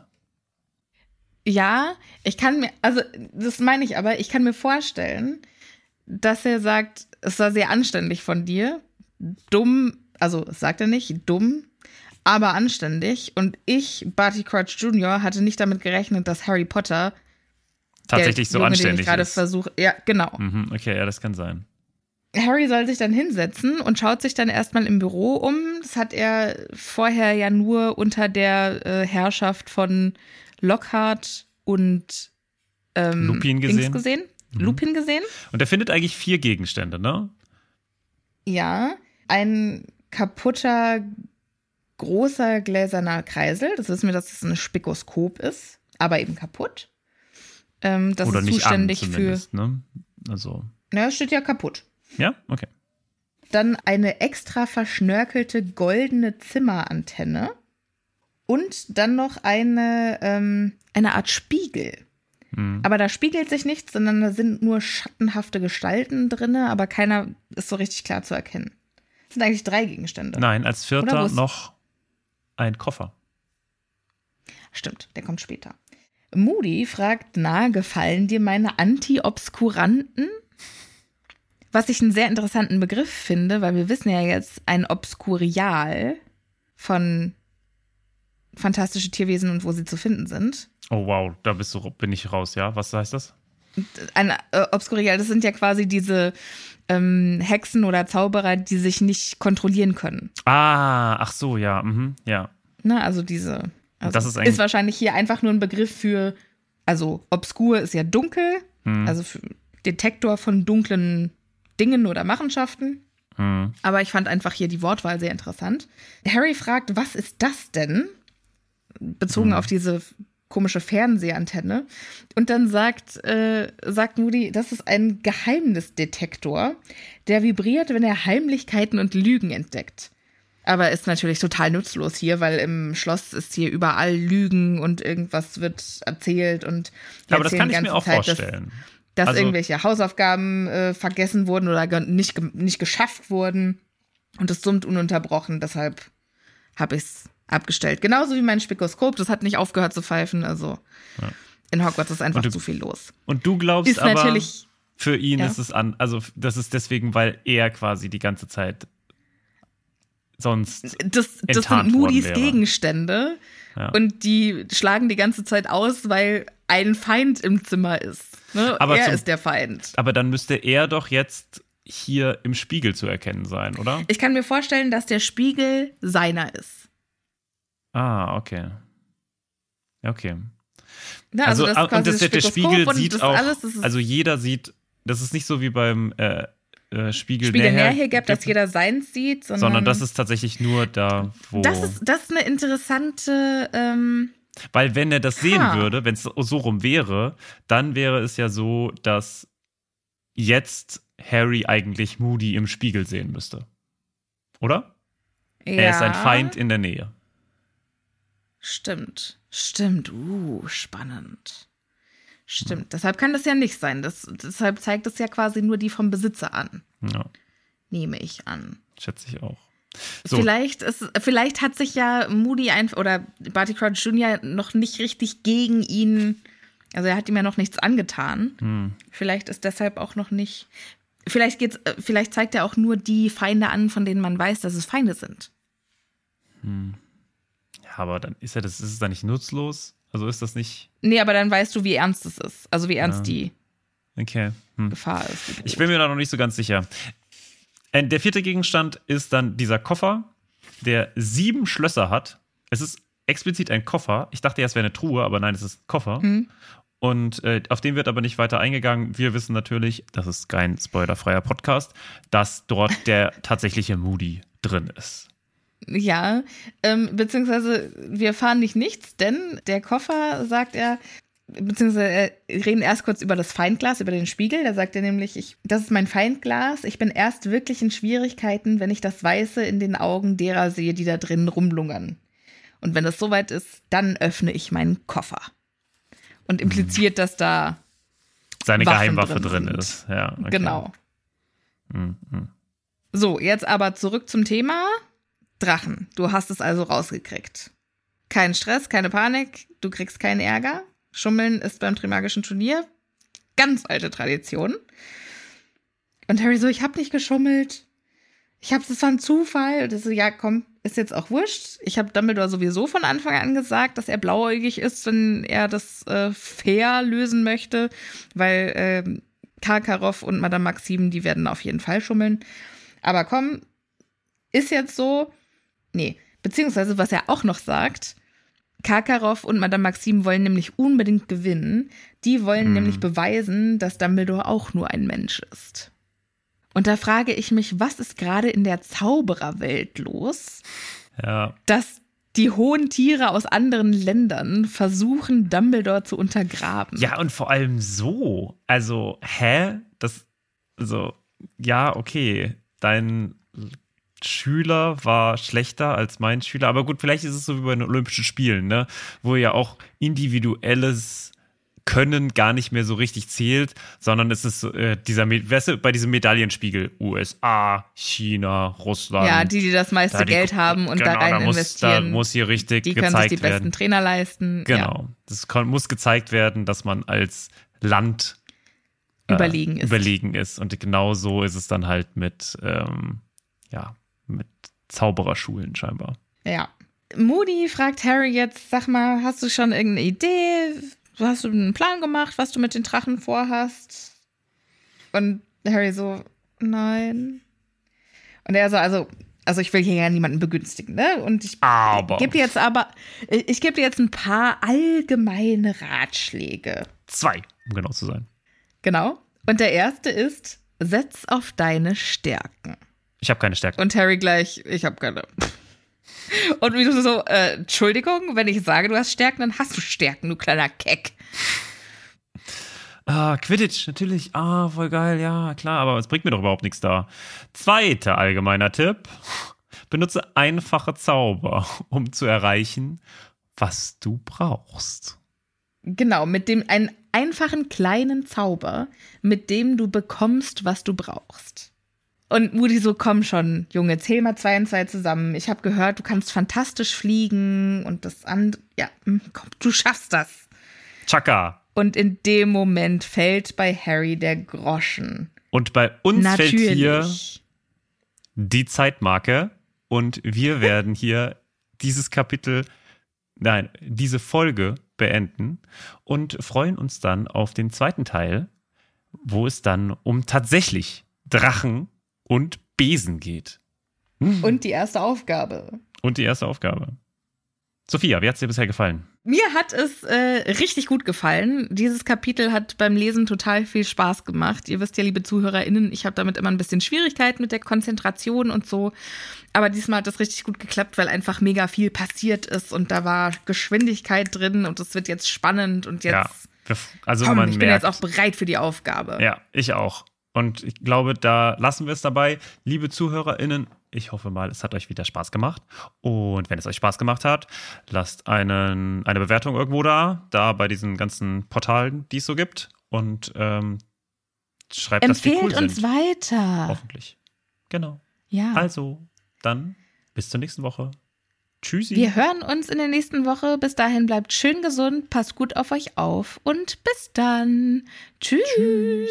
Ja, ich kann mir, also das meine ich aber, ich kann mir vorstellen, dass er sagt, es war sehr anständig von dir, dumm, also sagt er nicht, dumm, aber anständig. Und ich, Barty Crouch Jr., hatte nicht damit gerechnet, dass Harry Potter tatsächlich so Junge, anständig den ich gerade versuche. Ja, genau. Mhm, okay, ja, das kann sein. Harry soll sich dann hinsetzen und schaut sich dann erstmal im Büro um. Das hat er vorher ja nur unter der äh, Herrschaft von Lockhart und ähm, Lupin gesehen. gesehen. Mhm. Lupin gesehen. Und er findet eigentlich vier Gegenstände, ne? Ja, ein kaputter, großer gläserner Kreisel. Das wissen wir, dass es ein Spikoskop ist, aber eben kaputt. Ähm, das Oder ist nicht zuständig an, für. Ne? Also. Ja, steht ja kaputt. Ja, okay. Dann eine extra verschnörkelte goldene Zimmerantenne. Und dann noch eine, ähm, eine Art Spiegel. Mhm. Aber da spiegelt sich nichts, sondern da sind nur schattenhafte Gestalten drin, aber keiner ist so richtig klar zu erkennen. Das sind eigentlich drei Gegenstände. Nein, als vierter noch ein Koffer. Stimmt, der kommt später. Moody fragt, na, gefallen dir meine Anti-Obskuranten? Was ich einen sehr interessanten Begriff finde, weil wir wissen ja jetzt ein Obskurial von fantastische Tierwesen und wo sie zu finden sind. Oh wow, da bist du, bin ich raus, ja? Was heißt das? Ein äh, Obskurial, das sind ja quasi diese ähm, Hexen oder Zauberer, die sich nicht kontrollieren können. Ah, ach so, ja, mhm, ja. Na, also diese. Also das ist, ist wahrscheinlich hier einfach nur ein Begriff für, also obskur ist ja dunkel, hm. also für Detektor von dunklen Dingen oder Machenschaften. Hm. Aber ich fand einfach hier die Wortwahl sehr interessant. Harry fragt, was ist das denn? Bezogen hm. auf diese komische Fernsehantenne. Und dann sagt, äh, sagt Moody, das ist ein Geheimnisdetektor, der vibriert, wenn er Heimlichkeiten und Lügen entdeckt. Aber ist natürlich total nutzlos hier, weil im Schloss ist hier überall Lügen und irgendwas wird erzählt und Aber das kann ich mir auch Zeit, vorstellen. Dass, dass also, irgendwelche Hausaufgaben äh, vergessen wurden oder nicht, nicht geschafft wurden. Und es summt ununterbrochen, deshalb habe ich es abgestellt. Genauso wie mein Spikoskop, das hat nicht aufgehört zu pfeifen. Also ja. in Hogwarts ist einfach du, zu viel los. Und du glaubst ist aber, natürlich, für ihn ja. ist es an, also das ist deswegen, weil er quasi die ganze Zeit sonst. Das, das sind Moody's Gegenstände. Ja. Und die schlagen die ganze Zeit aus, weil ein Feind im Zimmer ist. Ne? Aber er zum, ist der Feind. Aber dann müsste er doch jetzt hier im Spiegel zu erkennen sein, oder? Ich kann mir vorstellen, dass der Spiegel seiner ist. Ah, okay. Okay. Ja, also, also das und das, der Spiegel sieht auch, alles, also jeder sieht, das ist nicht so wie beim äh, äh, Spiegel, Spiegel Nähergeb, dass jeder seins sieht, sondern, sondern das ist tatsächlich nur da, wo. Das ist, das ist eine interessante ähm, weil wenn er das sehen ha. würde, wenn es so rum wäre, dann wäre es ja so, dass jetzt Harry eigentlich Moody im Spiegel sehen müsste. Oder? Ja. Er ist ein Feind in der Nähe. Stimmt. Stimmt. Uh, spannend. Stimmt. Deshalb kann das ja nicht sein. Das, deshalb zeigt es ja quasi nur die vom Besitzer an. Ja. Nehme ich an. Schätze ich auch. So. Vielleicht, ist, vielleicht hat sich ja Moody ein, oder Barty Crouch Jr. noch nicht richtig gegen ihn, also er hat ihm ja noch nichts angetan. Hm. Vielleicht ist deshalb auch noch nicht. Vielleicht geht's, vielleicht zeigt er auch nur die Feinde an, von denen man weiß, dass es Feinde sind. Hm. Ja, aber dann ist ja das, ist es dann nicht nutzlos? Also ist das nicht. Nee, aber dann weißt du, wie ernst es ist. Also wie ernst ja. die okay. hm. Gefahr ist. Ich bin mir da noch nicht so ganz sicher. Äh, der vierte Gegenstand ist dann dieser Koffer, der sieben Schlösser hat. Es ist explizit ein Koffer. Ich dachte, es wäre eine Truhe, aber nein, es ist ein Koffer. Mhm. Und äh, auf den wird aber nicht weiter eingegangen. Wir wissen natürlich, das ist kein spoilerfreier Podcast, dass dort der tatsächliche Moody drin ist. Ja, ähm, beziehungsweise wir erfahren nicht nichts, denn der Koffer, sagt er, beziehungsweise äh, reden erst kurz über das Feindglas, über den Spiegel. Da sagt er nämlich, ich, das ist mein Feindglas. Ich bin erst wirklich in Schwierigkeiten, wenn ich das Weiße in den Augen derer sehe, die da drin rumlungern. Und wenn das soweit ist, dann öffne ich meinen Koffer. Und impliziert, dass da Seine Waffen Geheimwaffe drin drin, ist. Ja, okay. Genau. Mhm. So, jetzt aber zurück zum Thema Drachen. Du hast es also rausgekriegt. Kein Stress, keine Panik, du kriegst keinen Ärger. Schummeln ist beim Trimagischen Turnier ganz alte Tradition. Und Harry so, ich hab nicht geschummelt. Ich hab, das war ein Zufall. Und das so, ja, komm, ist jetzt auch wurscht. Ich habe Dumbledore sowieso von Anfang an gesagt, dass er blauäugig ist, wenn er das äh, fair lösen möchte, weil ähm, Karkaroff und Madame Maxim, die werden auf jeden Fall schummeln. Aber komm, ist jetzt so. Nee, beziehungsweise was er auch noch sagt, Karkaroff und Madame Maxim wollen nämlich unbedingt gewinnen. Die wollen nämlich beweisen, dass Dumbledore auch nur ein Mensch ist. Und da frage ich mich, was ist gerade in der Zaubererwelt los, Ja. dass die hohen Tiere aus anderen Ländern versuchen, Dumbledore zu untergraben. Ja, und vor allem so. Also, hä? Das, also, ja, okay. Dein Schüler war schlechter als mein Schüler. Aber gut, vielleicht ist es so wie bei den Olympischen Spielen, ne? Wo ja auch individuelles Können gar nicht mehr so richtig zählt, sondern es ist äh, dieser, weißt du, bei diesem Medaillenspiegel USA, China, Russland. Ja, die, die das meiste da die- Geld haben und da genau, rein muss, Da investieren, muss hier richtig die können sich gezeigt die besten werden. Trainer leisten. Genau. Das kon- muss gezeigt werden, dass man als Land Ja, äh, überlegen ist. überlegen ist. Und genau so ist es dann halt mit, ähm, ja, mit Zaubererschulen scheinbar. Ja. Moody fragt Harry jetzt, sag mal, hast du schon irgendeine Idee? Hast du einen Plan gemacht, was du mit den Drachen vorhast? Und Harry so, nein. Und er so, also, also ich will hier ja niemanden begünstigen, ne? Und ich gebe dir jetzt aber, ich gebe dir jetzt ein paar allgemeine Ratschläge. Zwei, um genau zu sein. Genau. Und der erste ist, setz auf deine Stärken. Ich habe keine Stärke. Und Harry gleich, ich habe keine. Und wie du so, äh, Entschuldigung, wenn ich sage, du hast Stärken, dann hast du Stärken, du kleiner Keck. Ah, Quidditch, natürlich. Ah, voll geil, ja, klar, aber es bringt mir doch überhaupt nichts da. Zweiter allgemeiner Tipp. Benutze einfache Zauber, <laughs> um zu erreichen, was du brauchst. Genau, mit dem einen einfachen kleinen Zauber, mit dem du bekommst, was du brauchst. Und Moody so, komm schon, Junge, zähl mal zwei und zwei zusammen. Ich habe gehört, du kannst fantastisch fliegen und das andere, ja, hm, komm, du schaffst das. Chaka. Und in dem Moment fällt bei Harry der Groschen. Und bei uns fällt hier Natürlich. die Zeitmarke und wir werden hier dieses Kapitel, nein, diese Folge beenden und freuen uns dann auf den zweiten Teil, wo es dann um tatsächlich Drachen und Besen geht. Und die erste Aufgabe. Und die erste Aufgabe. Sophia, wie hat es dir bisher gefallen? Mir hat es äh, richtig gut gefallen. Dieses Kapitel hat beim Lesen total viel Spaß gemacht. Ihr wisst ja, liebe ZuhörerInnen, ich habe damit immer ein bisschen Schwierigkeit mit der Konzentration und so. Aber diesmal hat es richtig gut geklappt, weil einfach mega viel passiert ist und da war Geschwindigkeit drin und es wird jetzt spannend und jetzt. ja, also Komm, man ich bin merkt, jetzt auch bereit für die Aufgabe. Ja, ich auch. Und ich glaube, da lassen wir es dabei. Liebe ZuhörerInnen, ich hoffe mal, es hat euch wieder Spaß gemacht. Und wenn es euch Spaß gemacht hat, lasst einen, eine Bewertung irgendwo da, da bei diesen ganzen Portalen, die es so gibt. Und ähm, schreibt, dass die Empfehlt cool uns sind. weiter. Hoffentlich. Genau. Ja. Also, dann bis zur nächsten Woche. Tschüssi. Wir hören uns in der nächsten Woche. Bis dahin bleibt schön gesund, passt gut auf euch auf und bis dann. Tschüss.